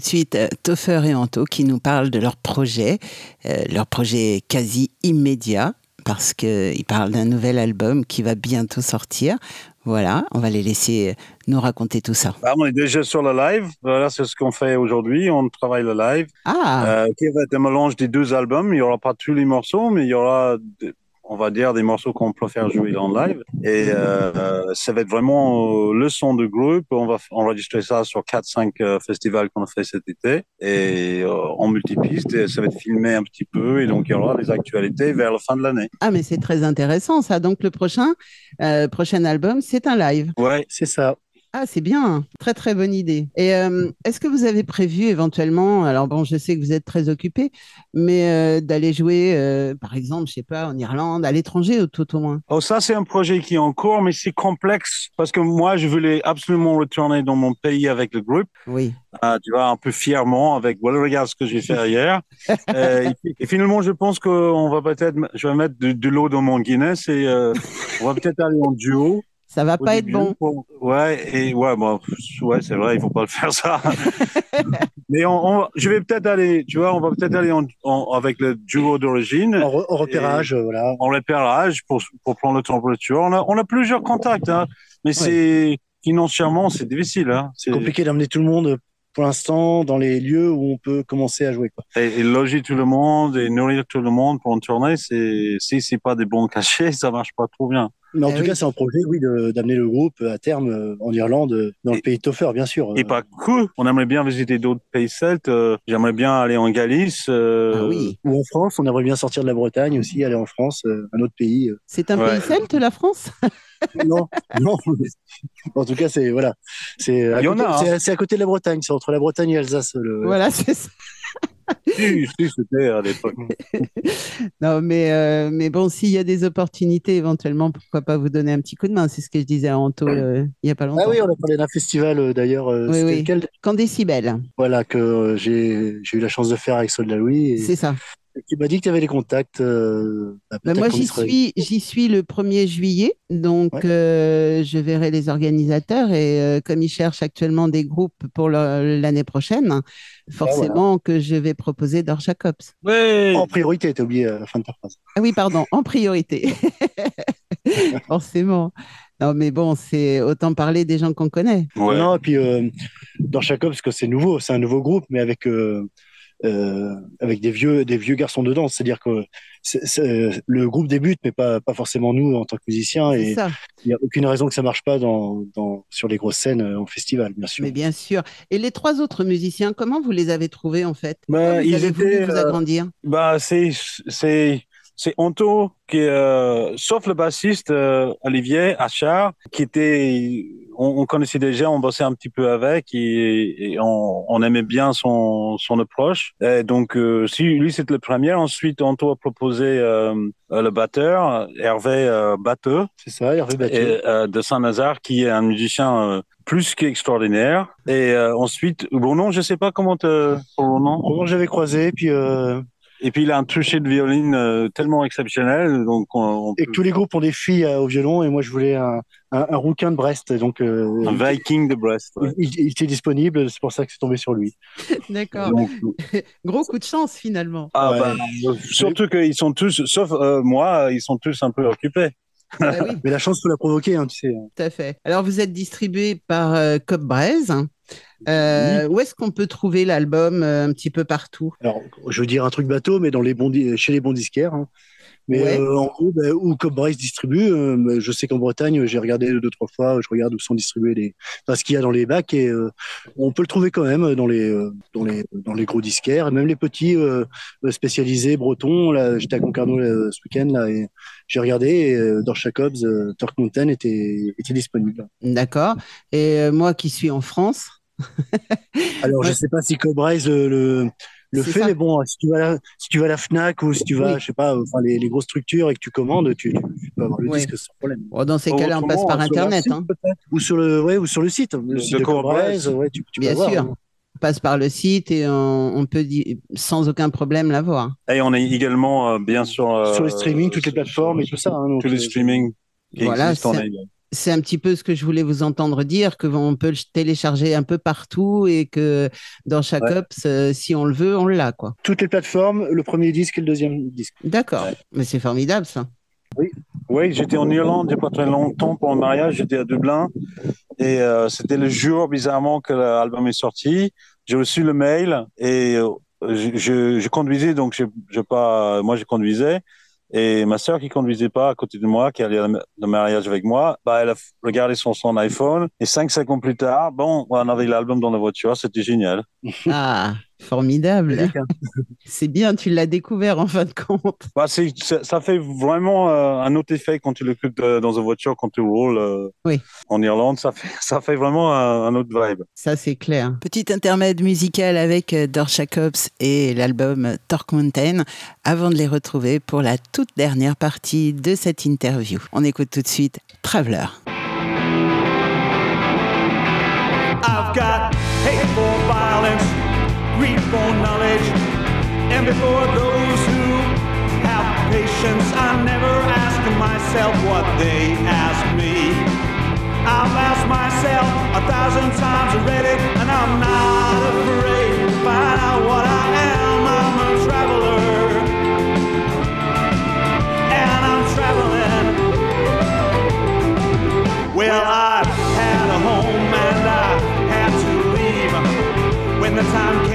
A: de suite euh, Toffer et Anto qui nous parlent de leur projet, euh, leur projet quasi immédiat, parce qu'ils parlent d'un nouvel album qui va bientôt sortir. Voilà, on va les laisser euh, nous raconter tout ça.
H: Bah, on est déjà sur le live. Voilà, c'est ce qu'on fait aujourd'hui. On travaille le live.
A: Ah,
H: Euh, qui va être un mélange des deux albums. Il y aura pas tous les morceaux, mais il y aura, on va dire, des morceaux qu'on peut faire jouer en live. Et euh, ça va être vraiment euh, le son de groupe. On va enregistrer ça sur 4-5 euh, festivals qu'on a fait cet été et euh, en multipiste. Et ça va être filmé un petit peu. Et donc, il y aura des actualités vers la fin de l'année.
A: ah mais c'est très intéressant ça. Donc le prochain, euh, prochain album, c'est un live.
H: Ouais.
I: C'est ça.
A: Ah, c'est bien, très très bonne idée. Et euh, est-ce que vous avez prévu éventuellement, alors bon, je sais que vous êtes très occupé, mais euh, d'aller jouer, euh, par exemple, je sais pas, en Irlande, à l'étranger ou tout au moins?
H: Oh, ça, c'est un projet qui est en cours, mais c'est complexe parce que moi, je voulais absolument retourner dans mon pays avec le groupe.
A: Oui.
H: Ah, tu vois, un peu fièrement avec, voilà, regarde ce que j'ai fait hier. Et, et finalement, je pense qu'on va peut-être, je vais mettre de, de l'eau dans mon Guinness et on va peut-être aller en duo.
A: Ça va
H: au
A: pas être bon.
H: pour- Ouais, et ouais, bon, ouais, c'est vrai, il faut pas le faire ça. Mais on, on- je vais peut-être aller, tu vois, on va peut-être aller en, en- avec le duo d'origine.
I: En, re- en repérage, voilà.
H: En repérage pour, pour prendre le température. On a, on a plusieurs contacts, hein, mais c'est financièrement, c'est difficile. Hein.
I: C'est compliqué d'amener tout le monde pour l'instant dans les lieux où on peut commencer à jouer. Quoi.
H: Et, et loger tout le monde et nourrir tout le monde pour une tournée, c'est si c'est pas des bons cachets, ça marche pas trop bien.
I: Mais en
A: Eh
I: tout
A: oui.
I: cas, c'est un projet, oui, de- d'amener le groupe à terme euh, en Irlande, euh, dans le pays de Toffer, bien sûr.
H: Et
I: Euh,
H: pas que. On aimerait bien visiter d'autres pays celtes. euh, J'aimerais bien aller en Galice. euh,
A: Ah oui.
I: Ou en France, on aimerait bien sortir de la Bretagne aussi, aller en France, euh, un autre pays. euh.
A: C'est un
H: Ouais.
A: pays celte, la France?
I: Non, non. En tout cas, c'est voilà, c'est à,
H: Il y en
I: côté-
H: a, hein.
I: à côté de la Bretagne, c'est entre la Bretagne et l'Alsace. le-
A: Voilà, c'est ça.
H: Si, si, c'était à l'époque.
A: Non, mais, euh, mais bon, s'il y a des opportunités, éventuellement, pourquoi pas vous donner un petit coup de main? C'est ce que je disais à Anto euh, il y a pas longtemps.
I: Ah oui, on a parlé d'un festival euh, d'ailleurs. euh,
A: Oui, oui.
I: lequel?
A: Quand décibel,
I: Voilà que euh, j'ai j'ai eu la chance de faire avec Soldat Louis. Et,
A: c'est ça.
I: Et qui m'a dit que tu avais des contacts. euh, bah,
A: Ben,
I: peut-être
A: moi, j'y suis, j'y suis le 1er juillet, donc
I: Ouais.
A: euh, je verrai les organisateurs et euh, comme ils cherchent actuellement des groupes pour l'année prochaine, forcément que je vais proposer Dor Jacobs.
H: Ouais.
I: En priorité, t'as oublié à la fin de ta phrase.
A: Ah oui, pardon, en priorité. Forcément. Non, mais bon, c'est autant parler des gens qu'on connaît.
H: Ouais.
I: Non, et puis euh, Chaco, parce que c'est nouveau, c'est un nouveau groupe, mais avec euh, euh, avec des vieux des vieux garçons dedans. C'est-à-dire que c'est- c'est- le groupe débute, mais pas pas forcément nous en tant que musiciens.
A: C'est
I: Et
A: ça.
I: il n'y a aucune raison que ça marche pas dans, dans sur les grosses scènes euh, en festival, bien sûr.
A: Mais bien sûr. Et les trois autres musiciens, comment vous les avez trouvés en fait?
H: Bah,
A: vous
H: ils
A: avez voulu
H: étaient,
A: vous
H: euh,
A: agrandir?
H: Bah, c'est, c'est, Anto qui, euh, sauf le bassiste euh, Olivier Achard, qui était, on, on connaissait déjà, on bossait un petit peu avec et, et on, on aimait bien son, son approche. Et donc, euh, si lui c'était le premier, ensuite Anto a proposé le batteur Hervé Batteux
I: C'est ça, Hervé
H: de Saint-Nazaire, qui est un musicien plus qu'extraordinaire. Et ensuite, Ronan, je sais pas comment te.
I: Roland, j'avais croisé, puis
H: Et puis il a un toucher de violine euh, tellement exceptionnel, donc on, on
I: Et
H: peut-
I: que tous les groupes ont des filles euh, au violon, et moi je voulais un, un, un rouquin de Brest, donc euh,
H: un Viking de Brest. ouais.
I: il, il était disponible, c'est pour ça que c'est tombé sur lui.
A: D'accord.
H: Donc,
A: Gros coup de chance finalement.
H: ah,
I: Ouais.
H: bah, surtout qu'ils sont tous, sauf euh, moi, ils sont tous un peu occupés.
A: Ah oui,
I: Mais la chance, faut la provoquer, hein, tu sais.
A: tout à fait. Alors vous êtes distribué par euh, Cop Braise. Euh, Où est-ce qu'on peut trouver l'album euh, un petit peu partout?
I: Alors, je veux dire un truc bateau, mais dans les bons chez les bons disquaires. hein. Mais
A: Ouais.
I: euh, en gros, ben, où Cop Brace distribue, euh, je sais qu'en Bretagne, j'ai regardé deux, trois fois, je regarde où sont distribués les, enfin, ce qu'il y a dans les bacs et euh, on peut le trouver quand même dans les, dans les, dans les gros disquaires, même les petits spécialisés bretons. Là, j'étais à Concarneau là, ce week-end là et j'ai regardé et dans Jacobs, Turk Mountain était, était disponible.
A: D'accord. Et moi qui suis en France,
I: Alors,
A: Ouais.
I: je sais pas si euh, le le fait,
A: ça.
I: mais bon, si tu vas à la, si tu vas à la Fnac ou si tu vas,
A: Oui.
I: je sais pas, enfin, les, les grosses structures et que tu commandes, tu, peux avoir le
A: Oui.
I: disque sans problème.
A: bon, dans ces cas-là, on passe par Internet.
H: site,
A: hein.
H: peut-être
I: Ou sur le, ouais, ou sur le site. Le site
H: de
I: de
H: Cobra
I: Cobraise, ouais, tu, tu peux
A: Bien
I: avoir,
A: sûr.
I: hein.
A: On passe par le site et on, on peut sans aucun problème l'avoir.
H: Et on est également, euh, bien sûr, euh,
I: Sur les streaming, toutes les plateformes et tout ça. hein, donc,
H: tous les
I: euh,
H: streamings qui
A: Voilà,
H: existent. on
A: c'est-
H: est-
A: C'est un petit peu ce que je voulais vous entendre dire, que on peut le télécharger un peu partout et que dans chaque
H: Ouais.
A: ops, euh, si on le veut, on l'a quoi.
I: Toutes les plateformes, le premier disque et le deuxième disque.
A: D'accord.
H: Ouais.
A: Mais c'est formidable ça.
H: Oui, j'étais en Irlande il n'y a pas très longtemps pour un mariage. J'étais à Dublin et euh, c'était le jour bizarrement que l'album est sorti. J'ai reçu le mail et euh, je, je, je conduisais donc je, je pas moi je conduisais et ma sœur qui conduisait pas à côté de moi qui allait le mariage avec moi bah elle a regardé sur son iPhone. Et cinq secondes plus tard bon on avait l'album dans la voiture c'était génial.
A: Ah, formidable.
I: Magique, hein.
A: C'est bien, tu l'as découvert en fin de compte.
H: bah, ça fait vraiment euh, un autre effet quand tu l'écoutes euh, dans une voiture quand tu roules euh,
A: Oui.
H: en Irlande ça fait ça fait vraiment un, un autre vibe
A: Ça, c'est clair.
K: Petit intermède musical avec euh, Cops et l'album Torque Mountain avant de les retrouver pour la toute dernière partie de cette interview. On écoute tout de suite Traveler.
G: I've got hate for violence, greed for knowledge, and before those who have patience, I never ask myself what they ask me. I've asked myself a thousand times already, and I'm not afraid to find out what I am. I'm a traveler, and I'm traveling. Well, I had a home and I had to leave when the time came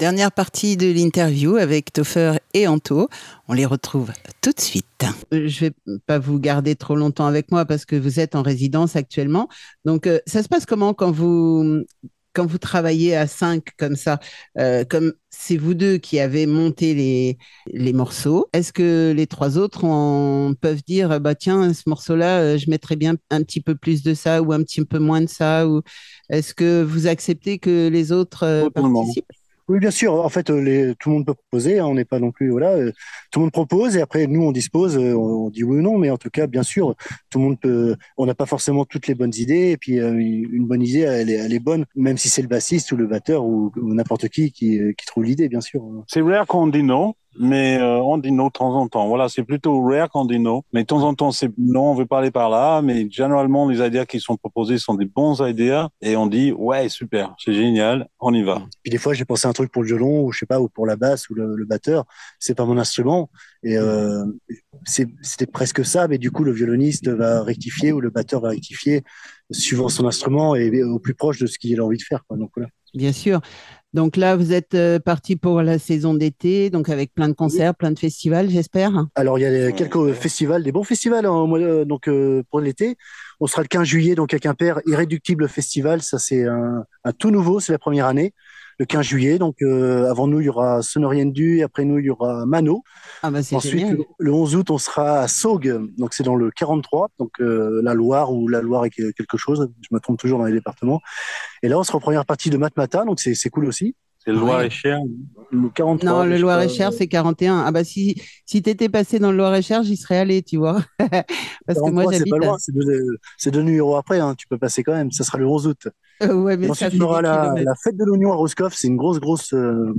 K: Dernière partie de l'interview avec Toffer et Anto. On les retrouve tout de suite.
A: Euh, Je vais pas vous garder trop longtemps avec moi parce que vous êtes en résidence actuellement. Donc, euh, ça se passe comment quand vous quand vous travaillez à cinq comme ça, euh, comme c'est vous deux qui avez monté les, les morceaux, est-ce que les trois autres en peuvent dire, bah tiens, ce morceau-là, je mettrais bien un petit peu plus de ça ou un petit peu moins de ça ou est-ce que vous acceptez que les autres euh, participent?
I: Oui, bien sûr. En fait, tout le monde peut proposer. hein, on n'est pas non plus voilà. euh, tout le monde propose et après nous on dispose. euh, on, dit oui ou non, mais en tout cas, bien sûr, tout le monde peut. On n'a pas forcément toutes les bonnes idées et puis euh, une bonne idée, elle est, bonne, même si c'est le bassiste ou le batteur ou, n'importe qui qui, qui trouve l'idée, bien sûr.
H: C'est rare qu'on dit non, mais euh, on dit non de temps en temps. Voilà, c'est plutôt rare qu'on dit non, mais de temps en temps c'est non, on veut pas aller par là, mais généralement les idées qui sont proposées sont des bons idées et on dit ouais super, c'est génial, on y va.
I: Puis des fois, j'ai pensé à un truc pour le violon ou je sais pas ou pour la basse ou le, le batteur. C'est pas mon instrument et euh, c'était presque ça, mais du coup le violoniste va rectifier ou le batteur va rectifier suivant son instrument et au plus proche de ce qu'il a envie de faire. Quoi. Donc voilà.
A: Bien sûr. Donc là, vous êtes euh, parti pour la saison d'été, donc avec plein de concerts, plein de festivals, j'espère.
I: Alors il y a quelques festivals, des bons festivals de- donc euh, pour l'été. On sera le 15 juillet donc à Quimper, Irréductible Festival. Ça c'est un, un tout nouveau, c'est la première année. Le 15 juillet, donc euh, avant nous il y aura Sonoriendu après nous il y aura Mano.
A: Ah bah
I: Ensuite le, le 11 août on sera à Saugues, donc c'est dans le 43, donc euh, la Loire ou la Loire et que- quelque chose. Je me trompe toujours dans les départements. Et là on sera en première partie de Matmata, donc c'est cool aussi.
H: C'est le Loir-et-Cher.
I: Le 43.
A: Non, le Loir-et-Cher, c'est 41. Ah bah si, si t'étais passé dans le Loir-et-Cher, j'y serais allé, tu vois. Parce que moi,
I: 43, c'est pas
A: à...
I: loin, c'est deux, deux numéros après, hein, tu peux passer quand même. Ça sera le 11 août.
A: Euh, ouais, mais ça
I: ensuite, on aura la, la fête de l'oignon à Roscoff. C'est une grosse, grosse, euh,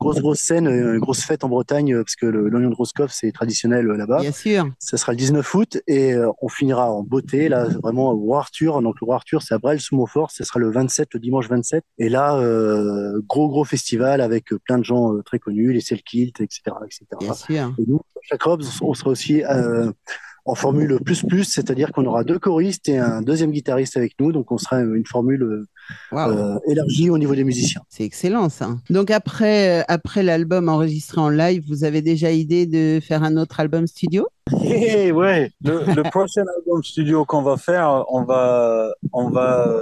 I: grosse, grosse scène, euh, une grosse fête en Bretagne, euh, parce que l'oignon de Roscoff, c'est traditionnel euh, là-bas.
A: Bien sûr.
I: Ça sera le 19 août et euh, on finira en beauté, là, vraiment au Roi Arthur. Donc, le Roi Arthur, c'est à Brel-sous-Montfort. Ce sera le 27, le dimanche 27. Et là, euh, gros, gros festival avec plein de gens très connus, les Selkilt, etc., etc.
A: Bien sûr.
I: Et nous, chaque robe, on sera aussi euh, en formule plus plus, c'est-à-dire qu'on aura deux choristes et un deuxième guitariste avec nous, donc on sera une formule
A: Waouh.
I: euh, élargie au niveau des musiciens.
A: C'est excellent ça. Donc après, euh, après l'album enregistré en live, vous avez déjà idée de faire un autre album studio?
H: Eh ouais, le, le prochain album studio qu'on va faire, on va, on va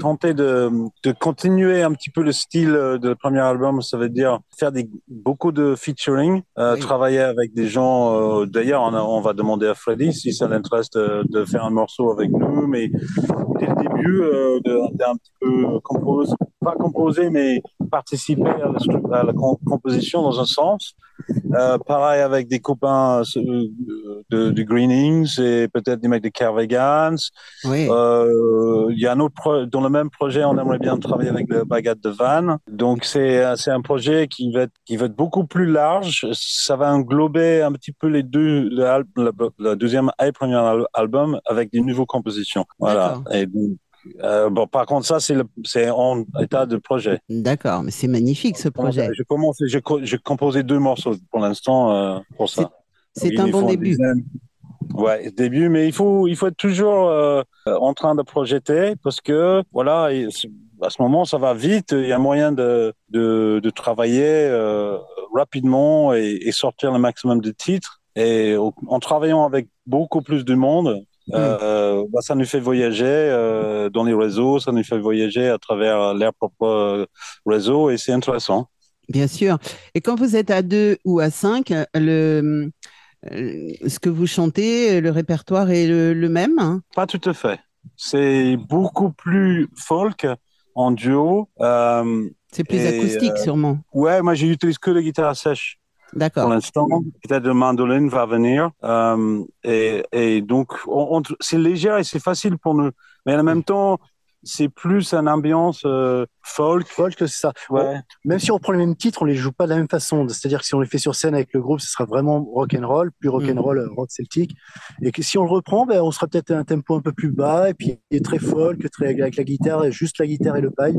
H: tenter de, de continuer un petit peu le style de le premier album. Ça veut dire faire des, beaucoup de featuring, euh,
A: Oui.
H: travailler avec des gens. euh, D'ailleurs, on, va demander à Freddy si ça l'intéresse de, de faire un morceau avec nous, mais dès le début, euh, de- d'un petit peu composer, pas composer, mais participer à la, à composition dans un sens. Euh, pareil avec des copains euh, de, Greenings et peut-être des mecs de Carvegans.
A: Oui.
H: Euh, Il y a un autre dans le même projet, on aimerait bien travailler avec le Bagat de Vannes. Donc c'est un projet qui va être qui va être beaucoup plus large. Ça va englober un petit peu les deux le, le, le deuxième et le premier al- album avec des nouvelles compositions. Voilà.
A: D'accord.
H: Et donc, euh, bon, par contre, ça c'est en état de projet.
A: D'accord, mais c'est magnifique ce projet.
H: Je commence, j'ai j'ai composé deux morceaux pour l'instant euh, pour ça.
A: C'est un bon début.
H: Ouais, début, mais il faut, il faut être toujours euh, en train de projeter parce que voilà, à ce moment ça va vite. Il y a moyen de, de, de travailler rapidement et, et sortir le maximum de titres. Et en travaillant avec beaucoup plus de monde, euh, bah, ça nous fait voyager euh, dans les réseaux, ça nous fait voyager à travers leur propre euh, réseau et c'est intéressant.
A: Bien sûr. Et quand vous êtes à deux ou à cinq, le, ce que vous chantez, le répertoire est le, le même? Hein
H: Pas tout à fait. C'est beaucoup plus folk en duo. Euh,
A: C'est plus
H: et,
A: acoustique sûrement.
H: Ouais, moi j'utilise que la guitare sèche pour
A: D'accord.
H: l'instant. Peut-être le mandoline va venir. Euh, et, et donc, on- on- c'est léger et c'est facile pour nous. Mais en même temps, c'est plus une ambiance euh, folk.
I: Folk, c'est ça.
H: Ouais.
I: Même si on prend les mêmes titres, on les joue pas de la même façon. C'est-à-dire que si on les fait sur scène avec le groupe, ce sera vraiment rock and roll, plus rock and roll, euh, rock celtique. Et que si on le reprend, ben, on sera peut-être à un tempo un peu plus bas et puis il est très folk, très avec la guitare, et juste la guitare et le pipe.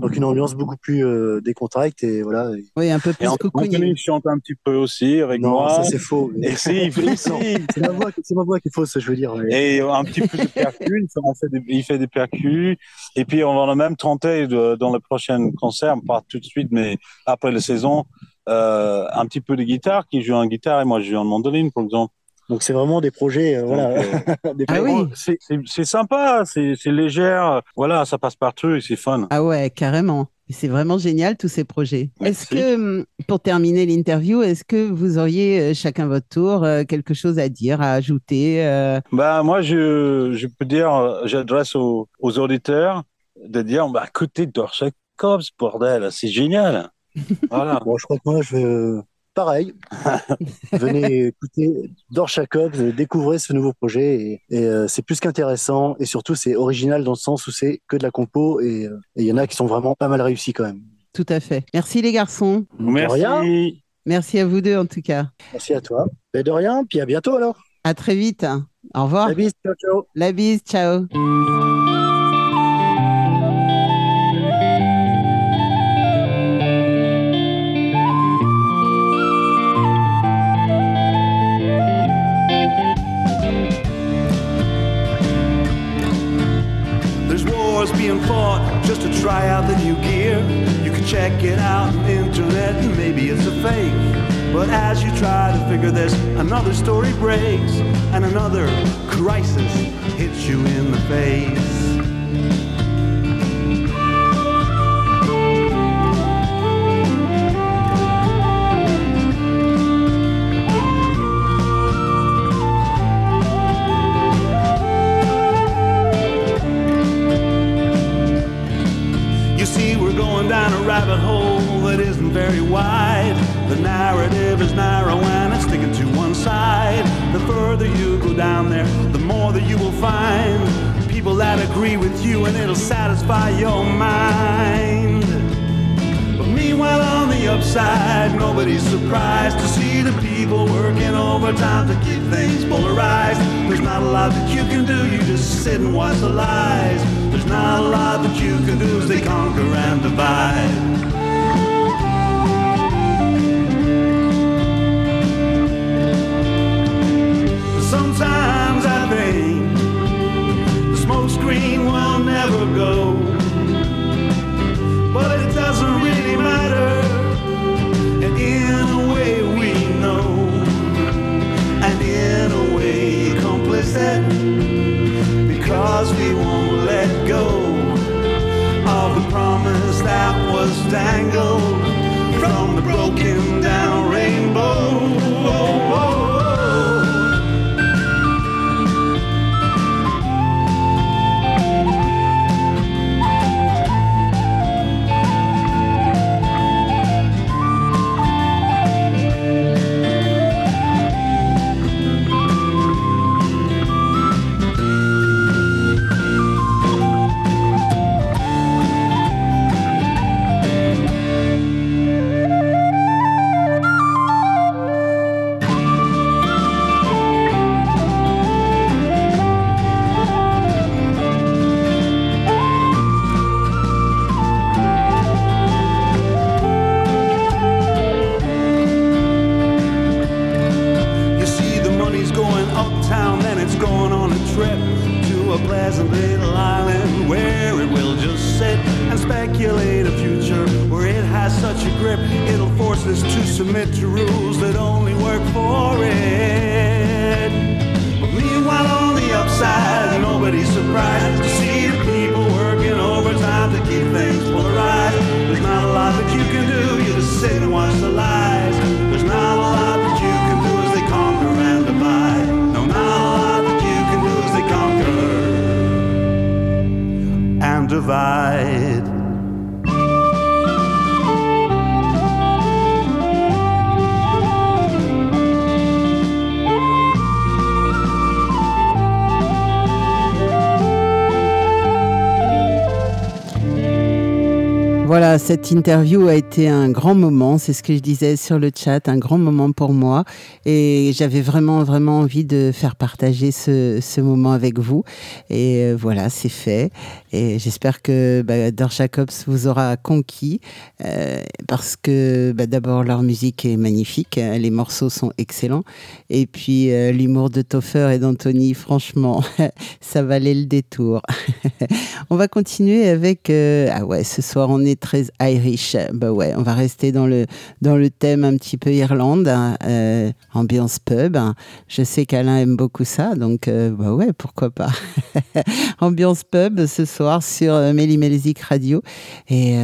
I: Donc une ambiance beaucoup plus euh, décontracte et voilà.
A: Oui, un peu
H: Et
A: plus
H: Anthony
A: cocooning.
H: chante un petit peu aussi avec
I: Non,
H: moi.
I: ça c'est faux.
H: Et si.
I: C'est ma voix, c'est ma voix qui est fausse, je veux dire. mais-
H: Et un petit peu de percus, il fait- on fait des, il fait des percus. Et puis, on va même tenter de, dans le prochain concert, pas tout de suite, mais après la saison, euh, un petit peu de guitare, qui joue en guitare et moi je joue en mandoline, par exemple.
I: Donc c'est vraiment des projets, euh, voilà. Des
A: Ah oui.
H: C'est- sympa, c'est légère. Voilà, ça passe partout et c'est fun.
A: Ah ouais, carrément. C'est vraiment génial tous ces projets. Est-ce que, hum, pour terminer l'interview, est-ce que vous auriez euh, chacun votre tour euh, quelque chose à dire, à ajouter euh,
H: Bah, moi, je, je peux dire, euh, j'adresse aux, aux auditeurs de dire, bah, écoutez, Dorset Cops, bordel, c'est génial. Voilà.
I: Bon, je crois que moi, je vais. euh, Pareil. Venez écouter Dor Jacob, découvrez ce nouveau projet et, et, euh, c'est plus qu'intéressant et surtout c'est original dans le sens où c'est que de la compo et euh, il y en a qui sont vraiment pas mal réussis quand même.
A: Tout à fait. Merci les garçons.
I: De rien.
H: Merci.
A: Merci à vous deux en tout cas.
I: Merci à toi. Et de rien, puis à bientôt alors.
A: À très vite. Au revoir.
I: La bise, ciao, ciao.
A: La bise, ciao.
G: Being fought just to try out the new gear. You can check it out on the internet and maybe it's a fake. But as you try to figure this, another story breaks and another crisis hits you in the face. Down a rabbit hole that isn't very wide. The narrative is narrow and it's sticking to one side. The further you go down there, the more that you will find people that agree with you and it'll satisfy your mind. Meanwhile, on the upside, nobody's surprised to see the people working overtime to keep things polarized. There's not a lot that you can do, you just sit and watch the lies. There's not a lot that you can do as they conquer and divide. Sometimes I think the smoke screen will never go. Was
A: cette interview a été un grand moment, c'est ce que je disais sur le chat, un grand moment pour moi. Et j'avais vraiment, vraiment envie de faire partager ce, moment avec vous. Et euh, voilà, c'est fait. Et j'espère que bah, Jacobs vous aura conquis, euh, parce que bah, d'abord leur musique est magnifique, euh, les morceaux sont excellents. Et puis l'humour de Toffer et d'Anthony, franchement, ça valait le détour. on va continuer avec... ah ouais, ce soir on est très Irish. Bah ouais, on va rester dans le, dans le thème un petit peu Irlande, hein, euh, ambiance pub. Je sais qu'Alain aime beaucoup ça, donc euh, bah ouais, pourquoi pas. ambiance pub ce soir sur euh, Melzik Radio. Et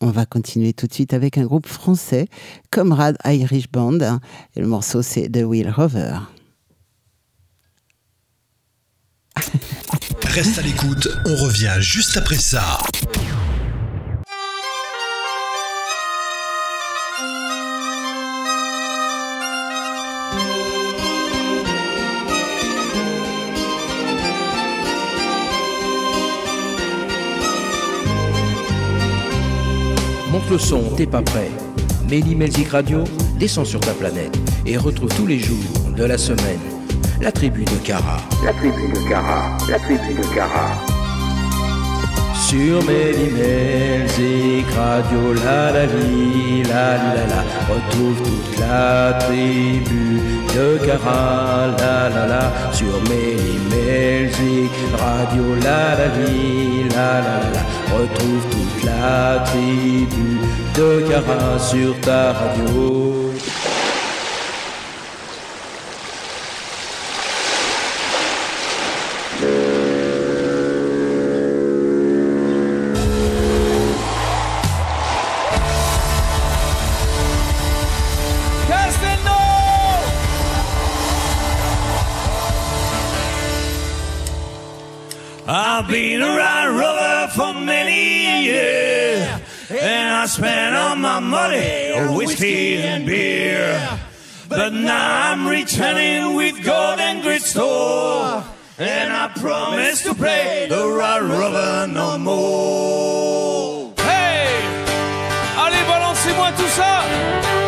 A: on va continuer tout de suite avec un groupe français, Comrade Irish Band. Et le morceau c'est The Wheel Rover.
L: Reste à l'écoute, on revient juste après ça.
D: Monte le son, t'es pas prêt. Melly Melzik Radio, descend sur ta planète et retrouve tous les jours de la semaine la tribu de Cara. La tribu de Cara. La tribu de Cara. Sur Melly Melzik Radio, la la li, la la la. Retrouve toute la tribu de Cara, la la la. Sur Melly Melzik Radio, la la li, la la la. la. Retrouve toute la tribu de Cara sur ta radio.
M: My money on whiskey and beer. But now I'm returning with gold and great store, and I promise to play the right rover no more.
C: Hey Allez, balancez-moi tout ça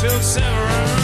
M: to severance.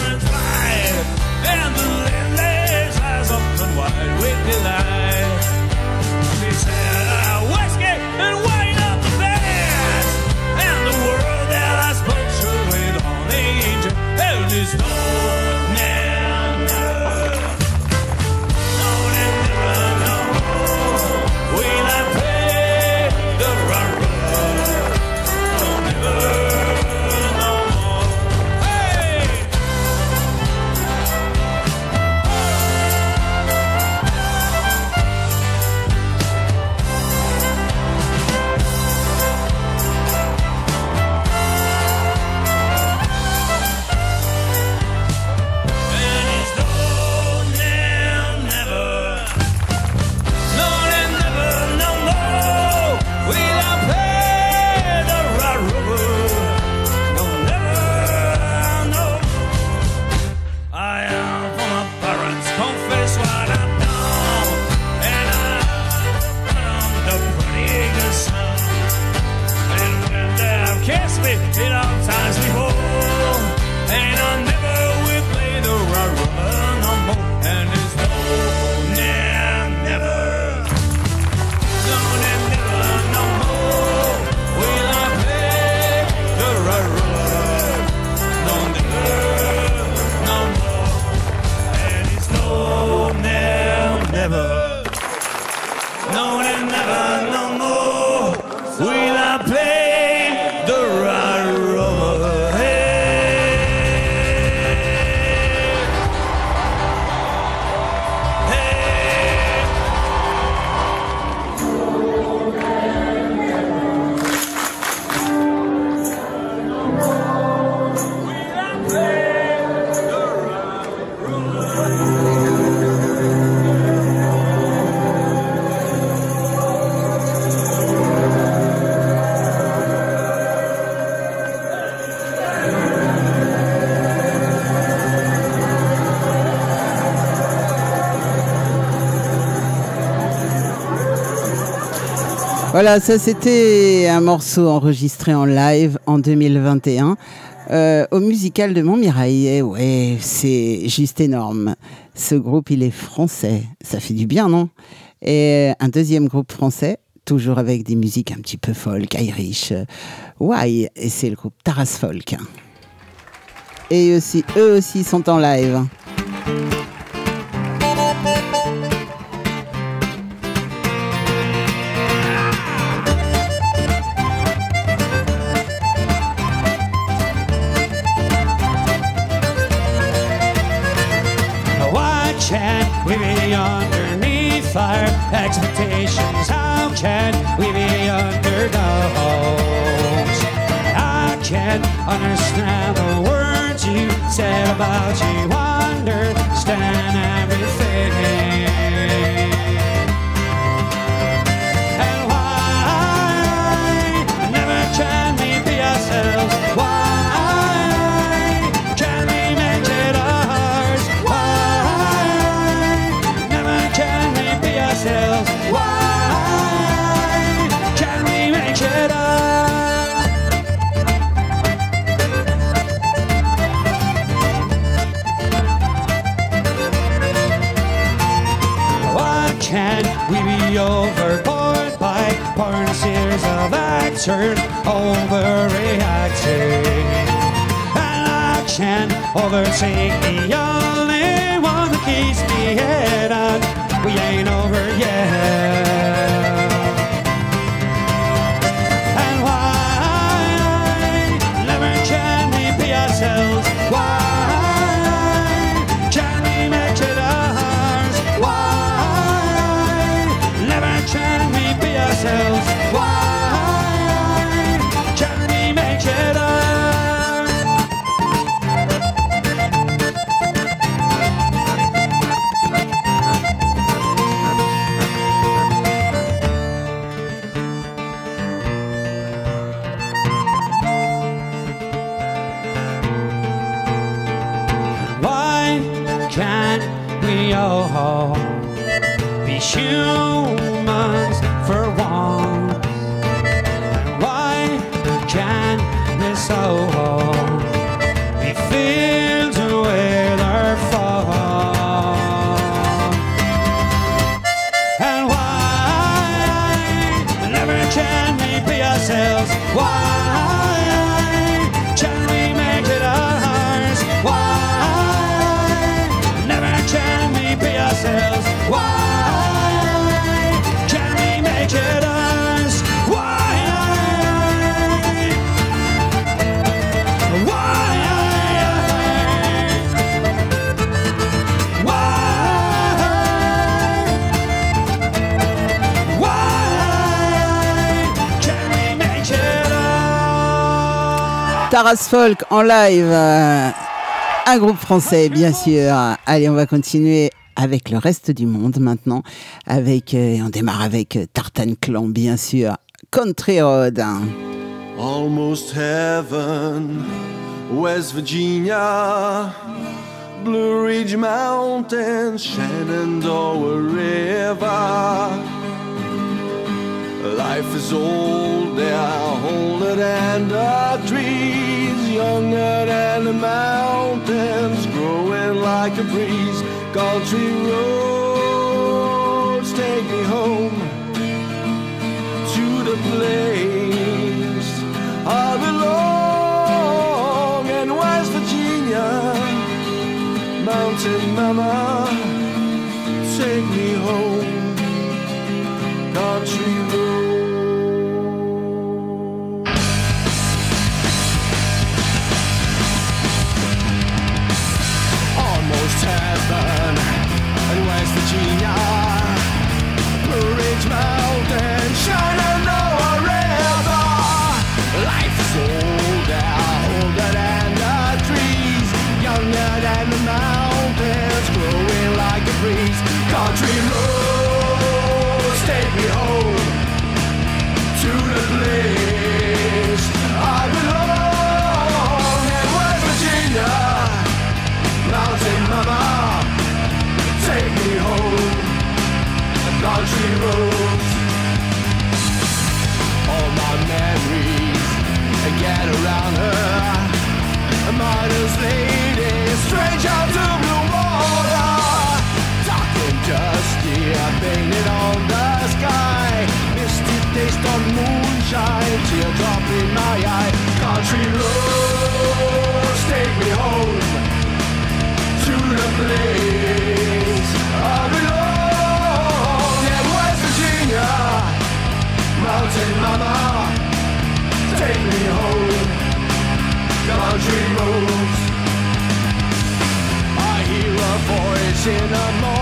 A: Voilà, ça c'était un morceau enregistré en live en 2021 euh, au musical de Montmirail. Et ouais, c'est juste énorme. Ce groupe, il est français. Ça fait du bien, non? Et un deuxième groupe français, toujours avec des musiques un petit peu folk, Irish. euh, Why? Et c'est le groupe Taras Folk. Et aussi, eux aussi sont en live.
N: 希望
A: Taras Folk en live, euh, un groupe français bien sûr. Allez, on va continuer avec le reste du monde maintenant. Avec, euh, on démarre avec euh, Tartan Clan bien sûr. Country Road.
O: Almost heaven, West Virginia, Blue Ridge Mountains, Shenandoah River. Life is old, they are older than the trees, younger than the mountains, growing like a breeze. Country roads take me home to the place I belong in West Virginia. Mountain Mama, take me home, country road. West Virginia. Blue Ridge Mountain, Shenandoah removed All my memories around her. A martyr's lady. country. I hear a voice in a moment.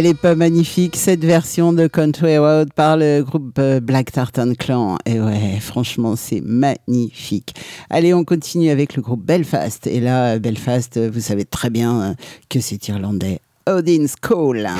A: elle est pas magnifique cette version de Country Road par le groupe euh, Black Tartan Clan. Et ouais, franchement, c'est magnifique. Allez, on continue avec le groupe Belfast. Et là, Belfast, vous savez très bien euh, que c'est irlandais. Odin's Call.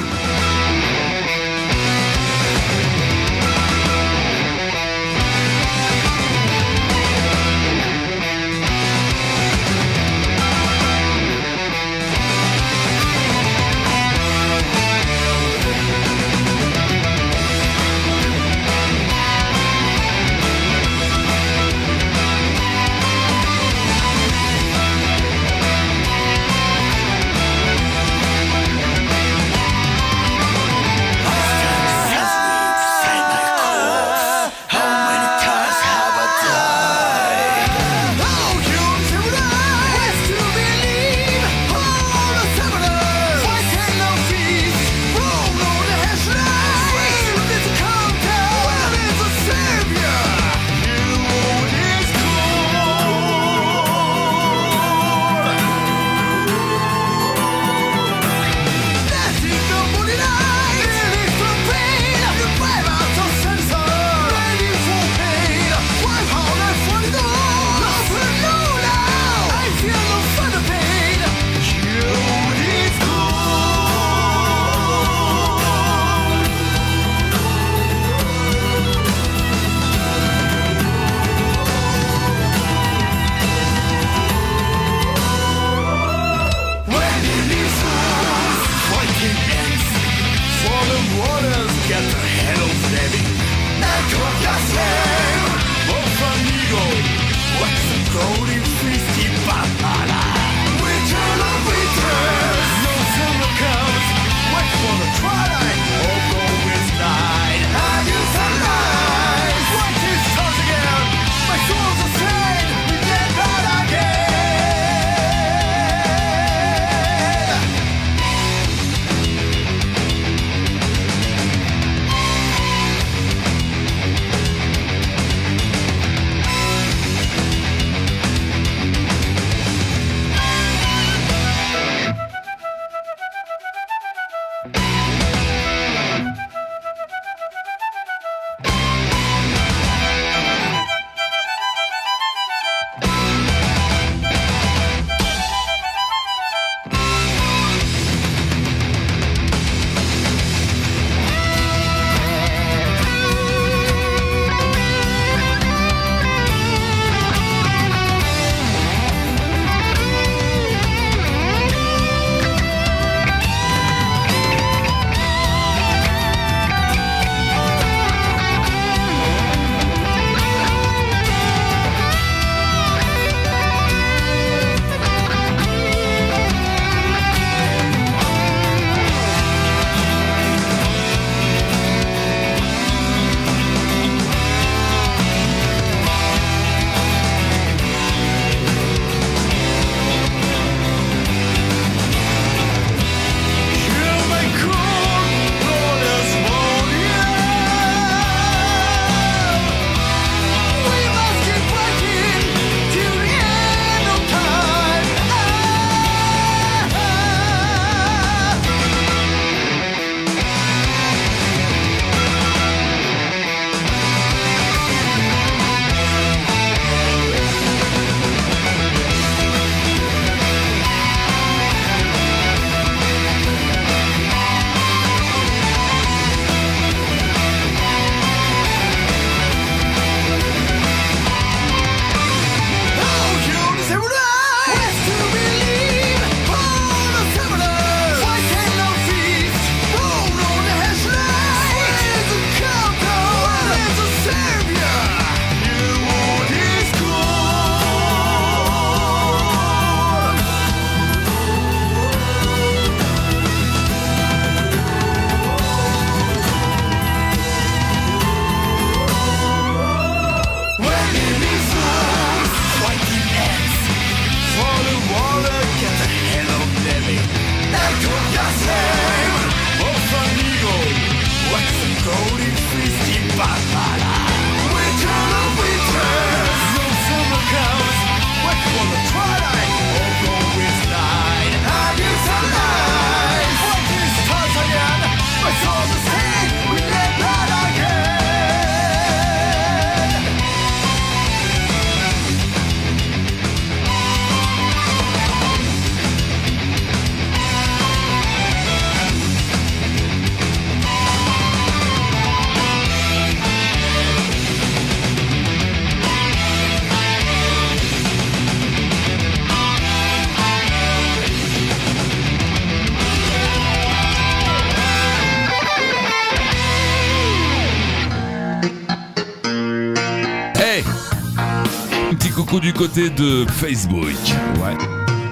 P: Du côté de Facebook. Ouais.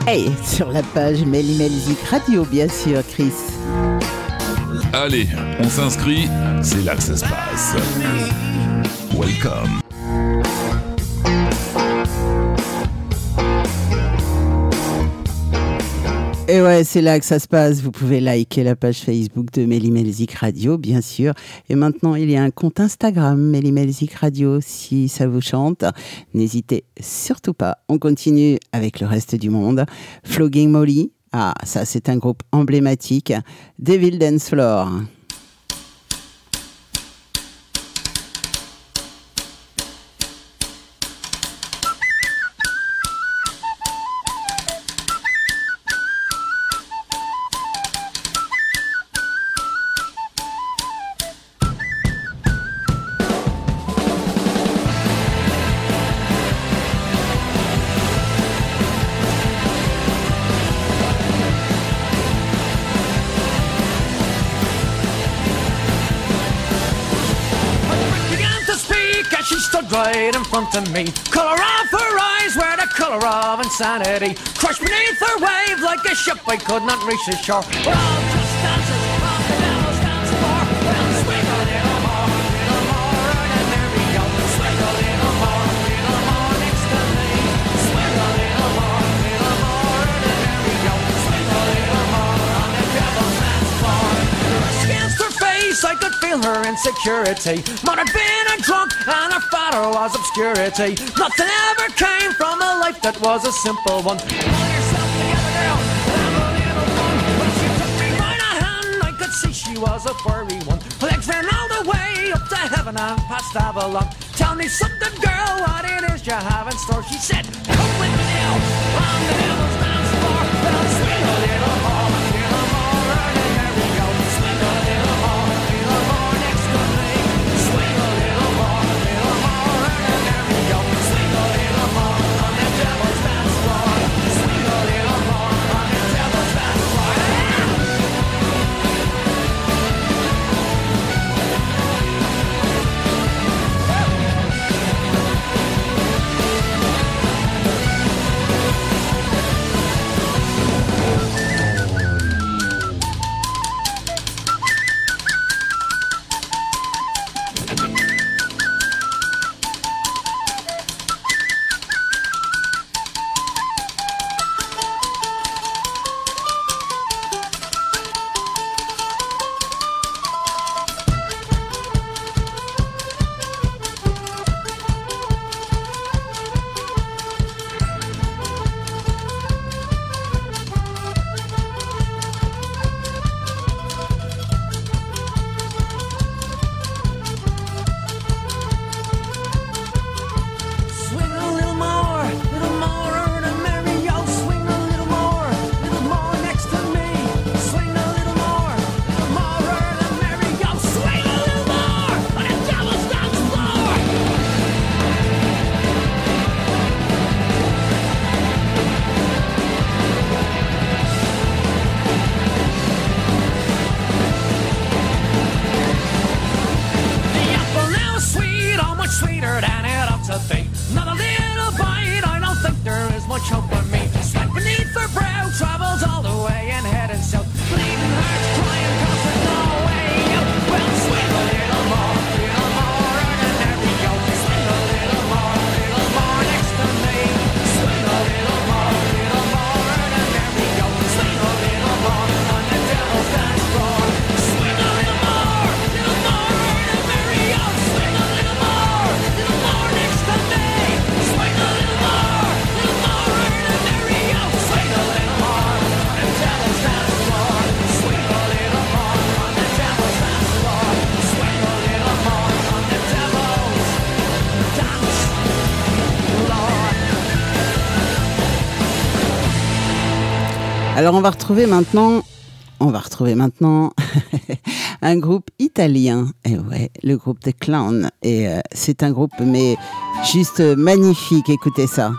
A: Hey, sur la page Melly Melzik Radio, bien sûr, Chris.
P: Allez, on s'inscrit, c'est là que ça se passe. Welcome.
A: Et ouais, c'est là que ça se passe. Vous pouvez liker la page Facebook de Melly Melzik Radio, bien sûr. Et maintenant, il y a un compte Instagram, Melly Melzik Radio, si ça vous chante. N'hésitez surtout pas. On continue avec le reste du monde. Flogging Molly. Ah, ça, c'est un groupe emblématique. Devil Dance Floor.
Q: Of me. Color of her eyes were the color of insanity. Crushed beneath her wave like a ship I could not reach the shore. Face, I could feel her insecurity. Mother had been a drunk, and her father was obscurity. Nothing ever came from a life that was a simple one. Have see she was a furry one. Legs ran all the way up to heaven and past Avalon. Tell me something, girl, what it is you have in store. She said, Come with me now, on the devil's
A: Alors on va retrouver maintenant, on va un groupe italien. Et ouais, le groupe des Clowns. Et euh, c'est un groupe mais juste magnifique. Écoutez ça.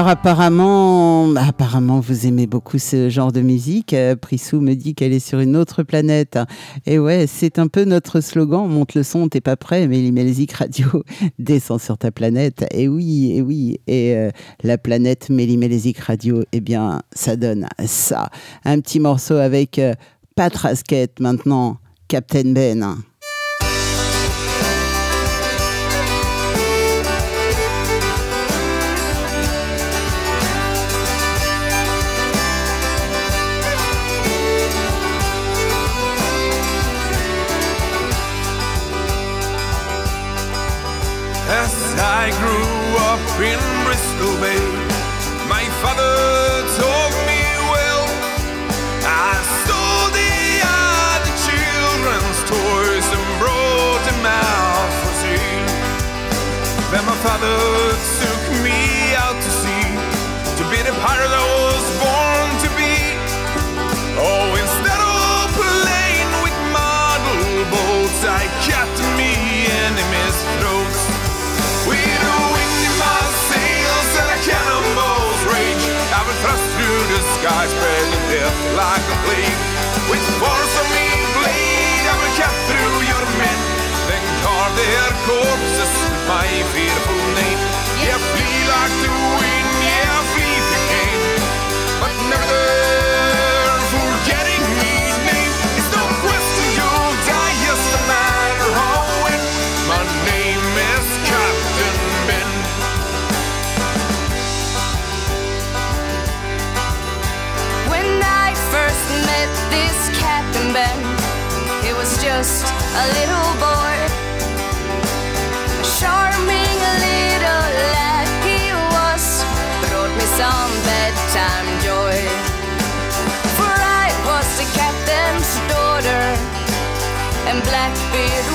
A: Alors apparemment, apparemment vous aimez beaucoup ce genre de musique. Euh, Prissou me dit qu'elle est sur une autre planète. Et ouais, c'est un peu notre slogan. Monte le son, t'es pas prêt, mais Radio descend sur ta planète. Et oui, et oui. Et euh, la planète Mélimelzik Radio, eh bien, ça donne ça. Un petit morceau avec euh, Pat Rasket maintenant, Captain Ben.
R: I grew up in Bristol Bay, my father told me well. I stole the other children's toys and brought them out for sale. Then my father just a
F: little boy. A charming little lad he was, brought me some bedtime joy. For I was the captain's daughter, and Blackbeard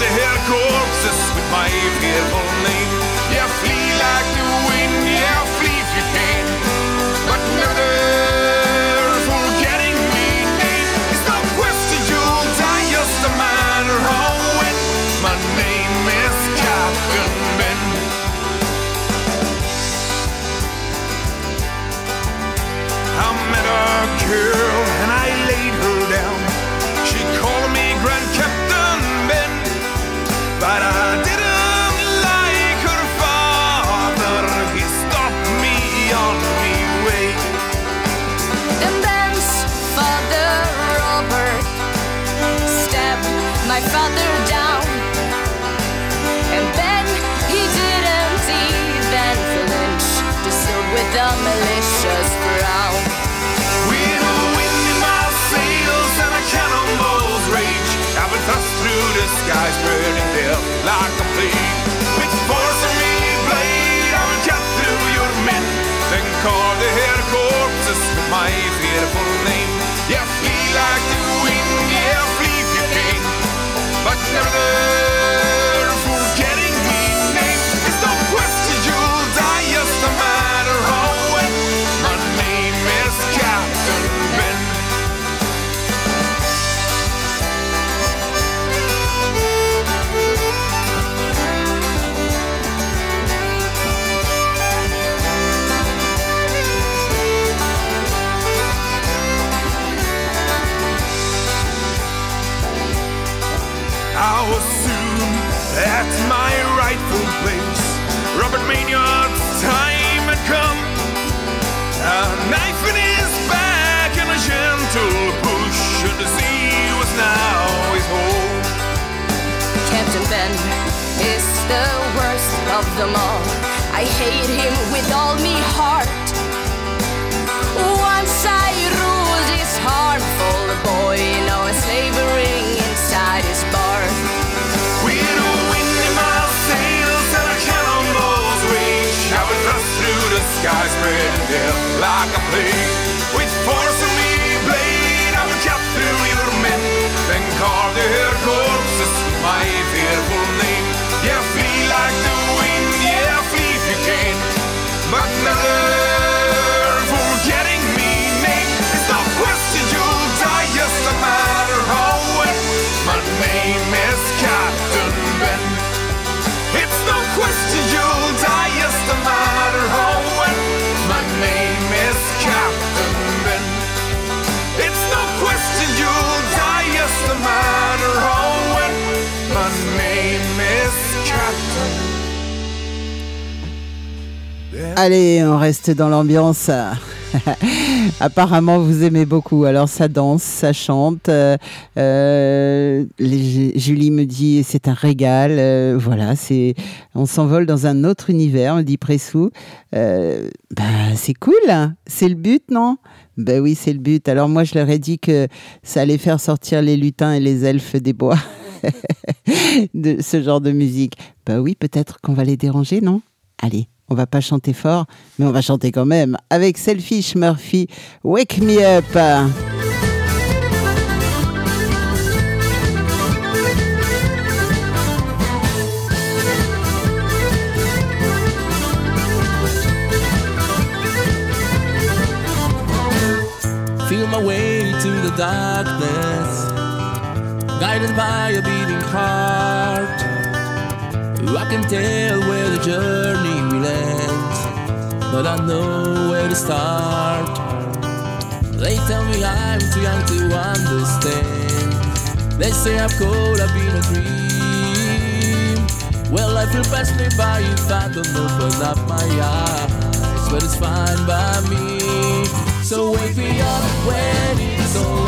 R: then carve their corpses with my fearful name. Yeah, flee like the wind, yeah, flee if you can, but never forgetting me name. It's no question you'll die, just a matter of when. My name is Captain Ben. I met a girl through the sky, spreading death like a plague. With force of me blade, I will cut through your men, then carve their corpses with my fearful name. Yeah, flee like the wind, yeah, flee if you can, but never
A: dans l'ambiance. Apparemment, vous aimez beaucoup. Alors, ça danse, ça chante. Euh, euh, Julie me dit c'est un régal. Euh, voilà, c'est on s'envole dans un autre univers, me dit Pressou. bah, c'est cool. C'est le but, non? Ben oui, c'est le but. Alors, moi, je leur ai dit que ça allait faire sortir les lutins et les elfes des bois de ce genre de musique. Ben oui, peut-être qu'on va les déranger, non? Allez. On va pas chanter fort, mais on va chanter quand même avec Selfish Murphy. Wake me up.
C: Feel my way to the darkness, guided by a beating heart. I can tell where the journey end, but I know where to start. They tell me I'm too young to understand. They say I'm cold, I've been a dream. Well, life will pass me by if I don't open up my eyes, but it's fine by me. So wake me up when it's over,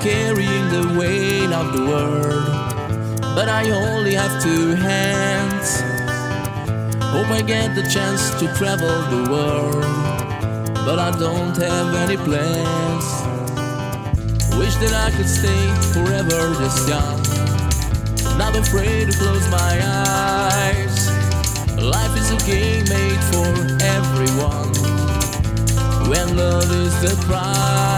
C: carrying the weight of the world. But I only have two hands. Hope I get the chance to travel the world. But I don't have any plans. Wish that I could stay forever this young. Not afraid to close my eyes. Life is a game made for everyone. When love is the prize.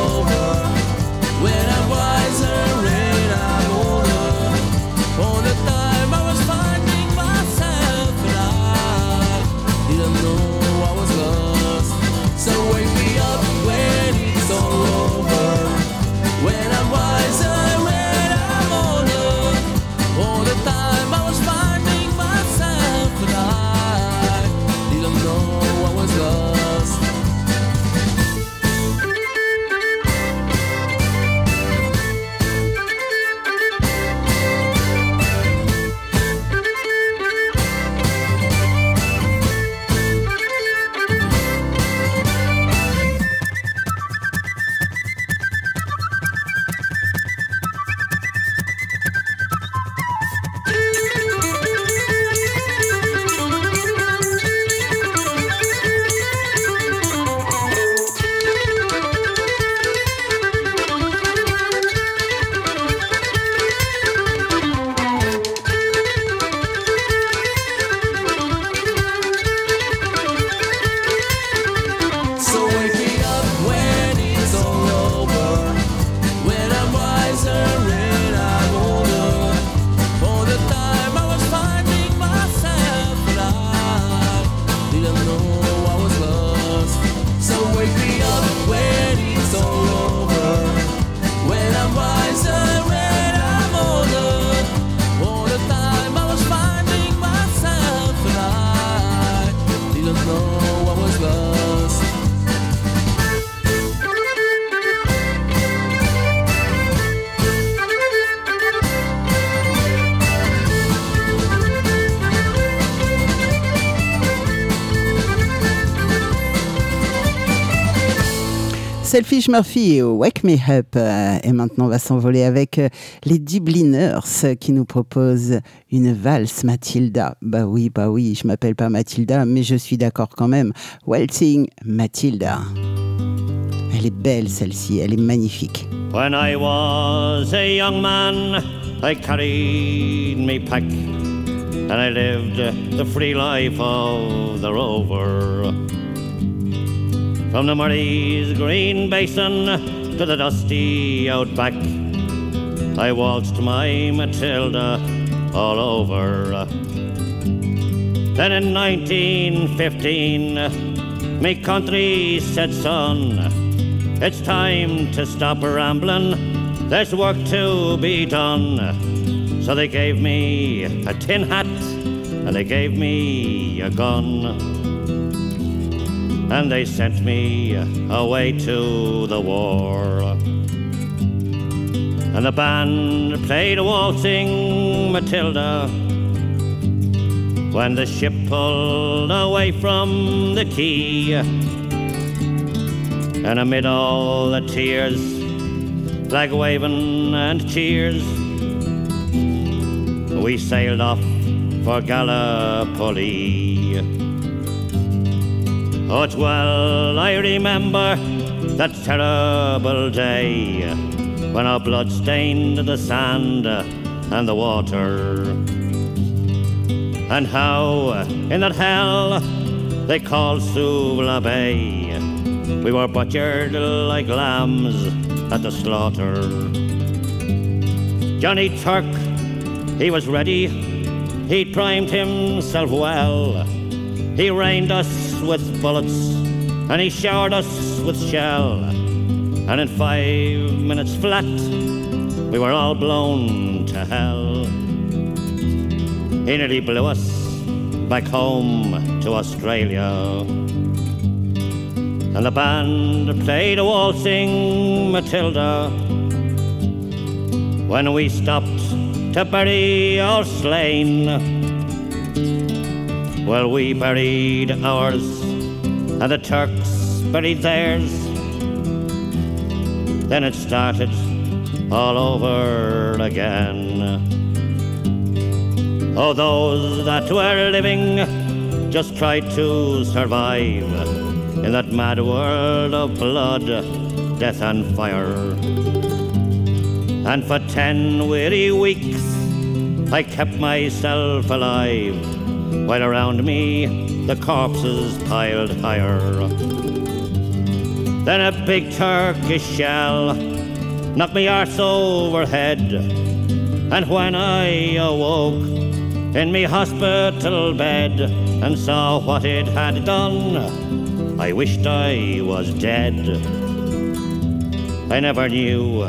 A: Selfish Murphy Wake Me Up. Euh, Et maintenant, on va s'envoler avec euh, les Dubliners euh, qui nous proposent une valse Mathilda. Bah oui, bah oui, je m'appelle pas Mathilda, mais je suis d'accord quand même. Waltzing Mathilda. Elle est belle celle-ci, elle est magnifique.
S: When I was a young man, I carried me pack and I lived the free life of the rover. From the Murray's green basin to the dusty outback, I waltzed my Matilda all over. Then in 1915, me country said, son, it's time to stop rambling. There's work to be done. So they gave me a tin hat and they gave me a gun. And they sent me away to the war. And the band played a waltzing Matilda when the ship pulled away from the quay. And amid all the tears, flag waving and cheers, we sailed off for Gallipoli. Oh, it's well I remember that terrible day when our blood stained the sand and the water. And how in that hell they called Suvla Bay we were butchered like lambs at the slaughter. Johnny Turk, he was ready, he'd primed himself well. He reined us with bullets and he showered us with shell. And in five minutes flat, we were all blown to hell. He nearly blew us back home to Australia. And the band played a waltzing Matilda when we stopped to bury our slain. Well, we buried ours, and the Turks buried theirs. Then it started all over again. Oh, those that were living just tried to survive in that mad world of blood, death, and fire. And for ten weary weeks I kept myself alive, while around me the corpses piled higher. Then a big Turkish shell knocked me arse overhead, and when I awoke in me hospital bed and saw what it had done, I wished I was dead. I never knew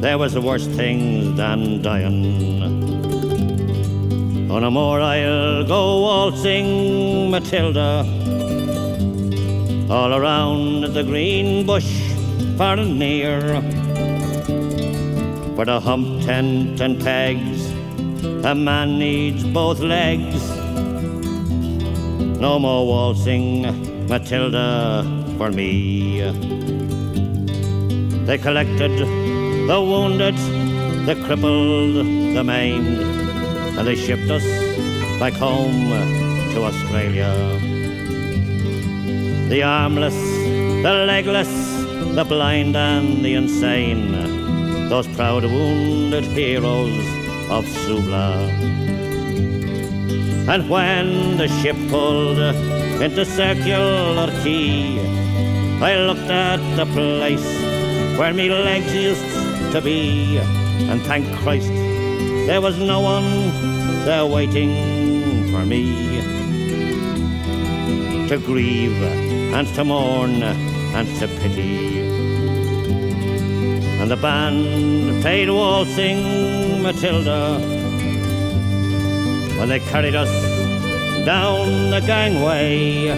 S: there was worse things than dying. Oh, no more I'll go waltzing Matilda all around the green bush far and near. For the hump tent and pegs, a man needs both legs. No more waltzing Matilda for me. They collected the wounded, the crippled, the maimed, and they shipped us back home to Australia. The armless, the legless, the blind, and the insane, those proud wounded heroes of Suvla. And when the ship pulled into Circular Quay, I looked at the place where me legs used to be, and thank Christ there was no one there waiting for me to grieve and to mourn and to pity. And the band played waltzing Matilda when they carried us down the gangway.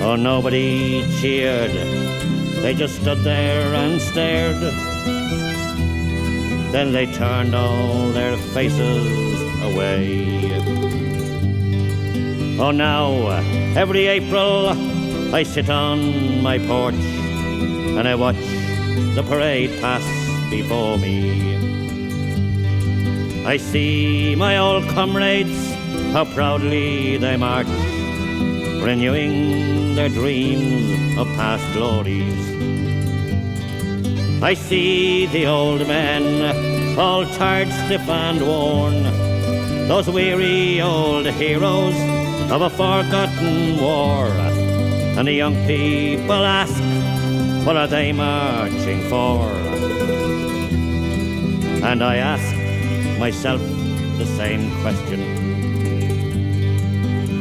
S: Oh, nobody cheered, they just stood there and stared. Then they turned all their faces away. Oh, now every April I sit on my porch and I watch the parade pass before me. I see my old comrades, how proudly they march, renewing their dreams of past glories. I see the old men, all tired, stiff, and worn, those weary old heroes of a forgotten war. And the young people ask, what are they marching for? And I ask myself the same question.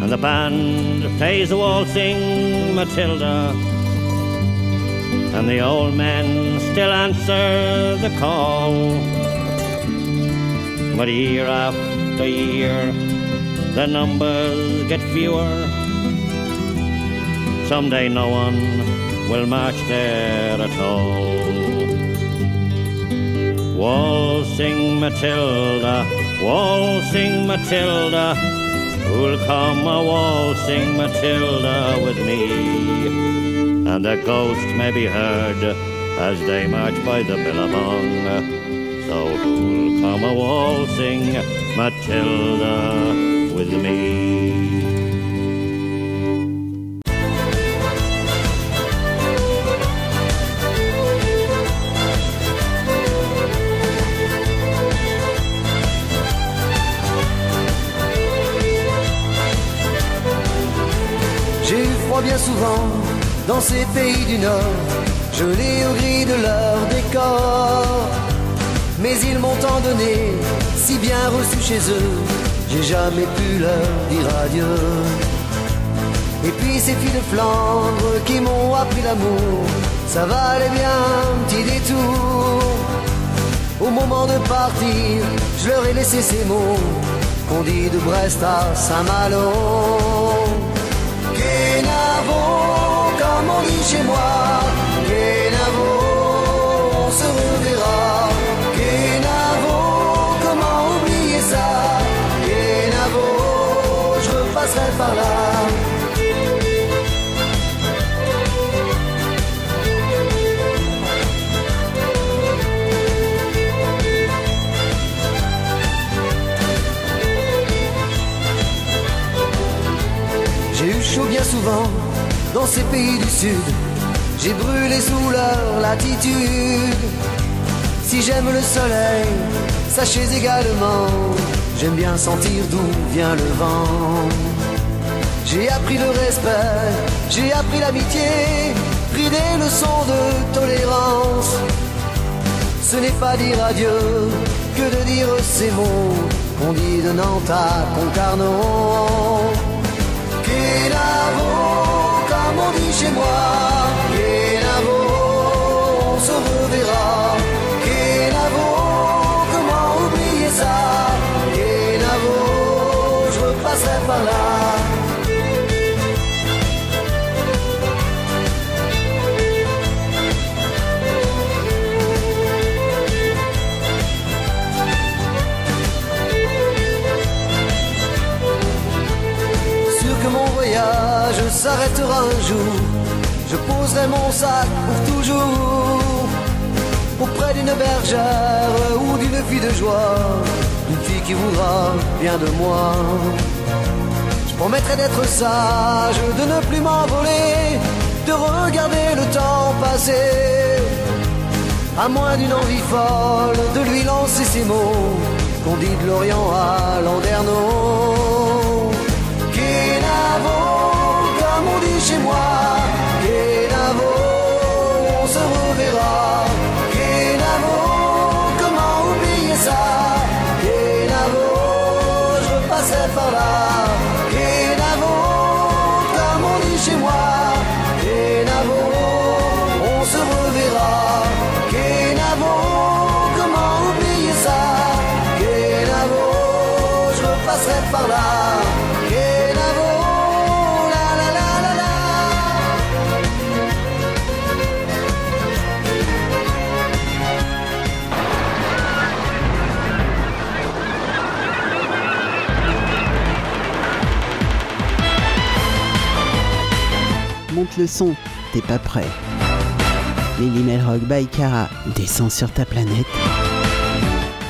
S: And the band plays a waltzing Matilda. And the old men still answer the call. But year after year, the numbers get fewer. Someday no one will march there at all. Waltzing Matilda, waltzing Matilda, who'll come a waltzing Matilda with me? And the ghost may be heard as they march by the billabong. So who'll come a waltzing Matilda with me?
O: Bien souvent dans ces pays du Nord, gelé au gris de leur décor. Mais ils m'ont tant donné, si bien reçu chez eux, j'ai jamais pu leur dire adieu. Et puis ces filles de Flandre qui m'ont appris l'amour, ça valait bien un petit détour. Au moment de partir, je leur ai laissé ces mots qu'on dit de Brest à Saint-Malo. Kenavo, comme dit chez moi, J'ai eu chaud bien souvent dans ces pays du Sud. J'ai brûlé sous leur latitude. Si j'aime le soleil, sachez également, j'aime bien sentir d'où vient le vent. J'ai appris le respect, j'ai appris l'amitié, pris des leçons de tolérance. Ce n'est pas dire adieu que de dire ces mots qu'on dit de Nantes à Concarneau. Kenavo, comme on dit chez moi. S'arrêtera un jour. Je poserai mon sac pour toujours auprès d'une bergère ou d'une fille de joie, une fille qui voudra bien de moi. Je promettrai d'être sage, de ne plus m'envoler, de regarder le temps passer. À moins d'une envie folle de lui lancer ces mots qu'on dit de l'Orient à Landerneau. Chez moi. On se reverra. Kenavo, comment oublier ça? Kenavo, je repasserai par là.
A: Le son, t'es pas prêt. Lily Melrock by Cara descend sur ta planète.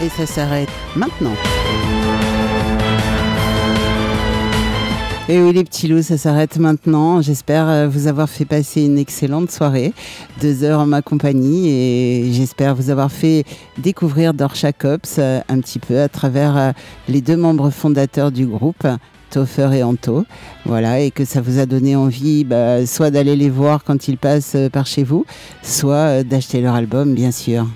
A: Et ça s'arrête maintenant. Et oui, les petits loups, ça s'arrête maintenant. J'espère euh, vous avoir fait passer une excellente soirée, deux heures en ma compagnie, et j'espère vous avoir fait découvrir Dorsha Cops euh, un petit peu à travers euh, les deux membres fondateurs du groupe. Toffer et Anto, voilà, et que ça vous a donné envie, bah, soit d'aller les voir quand ils passent par chez vous, soit d'acheter leur album, bien sûr.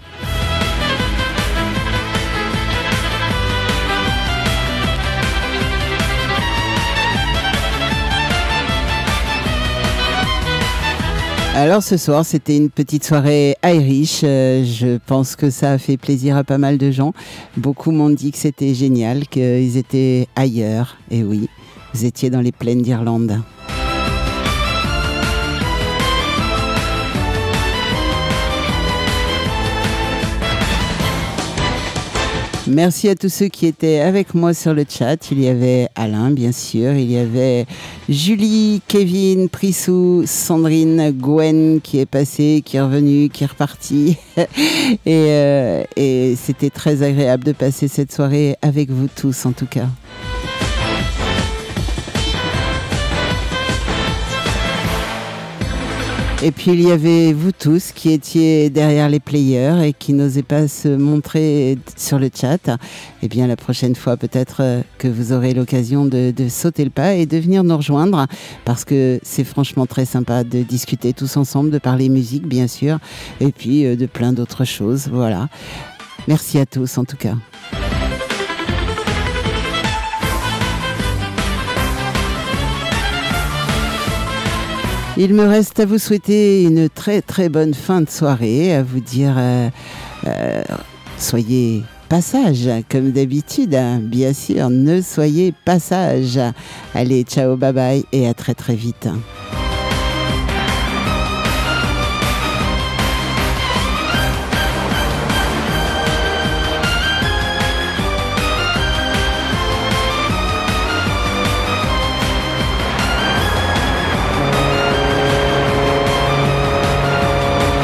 A: Alors ce soir, c'était une petite soirée Irish. Euh, je pense que ça a fait plaisir à pas mal de gens. Beaucoup m'ont dit que c'était génial, qu'ils étaient ailleurs. Et oui, vous étiez dans les plaines d'Irlande. Merci à tous ceux qui étaient avec moi sur le chat. Il y avait Alain, bien sûr. Il y avait Julie, Kevin, Prissou, Sandrine, Gwen qui est passée, qui est revenue, qui est repartie. et, et c'était très agréable de passer cette soirée avec vous tous, en tout cas. Et puis il y avait vous tous qui étiez derrière les players et qui n'osez pas se montrer sur le chat. Eh bien la prochaine fois peut-être euh, que vous aurez l'occasion de, sauter le pas et de venir nous rejoindre parce que c'est franchement très sympa de discuter tous ensemble, de parler musique bien sûr et puis euh, de plein d'autres choses. Voilà. Merci à tous en tout cas. Il me reste à vous souhaiter une très très bonne fin de soirée, à vous dire euh, euh, soyez passage comme d'habitude, hein. bien sûr, ne soyez passage. Allez, ciao, bye bye et à très très vite.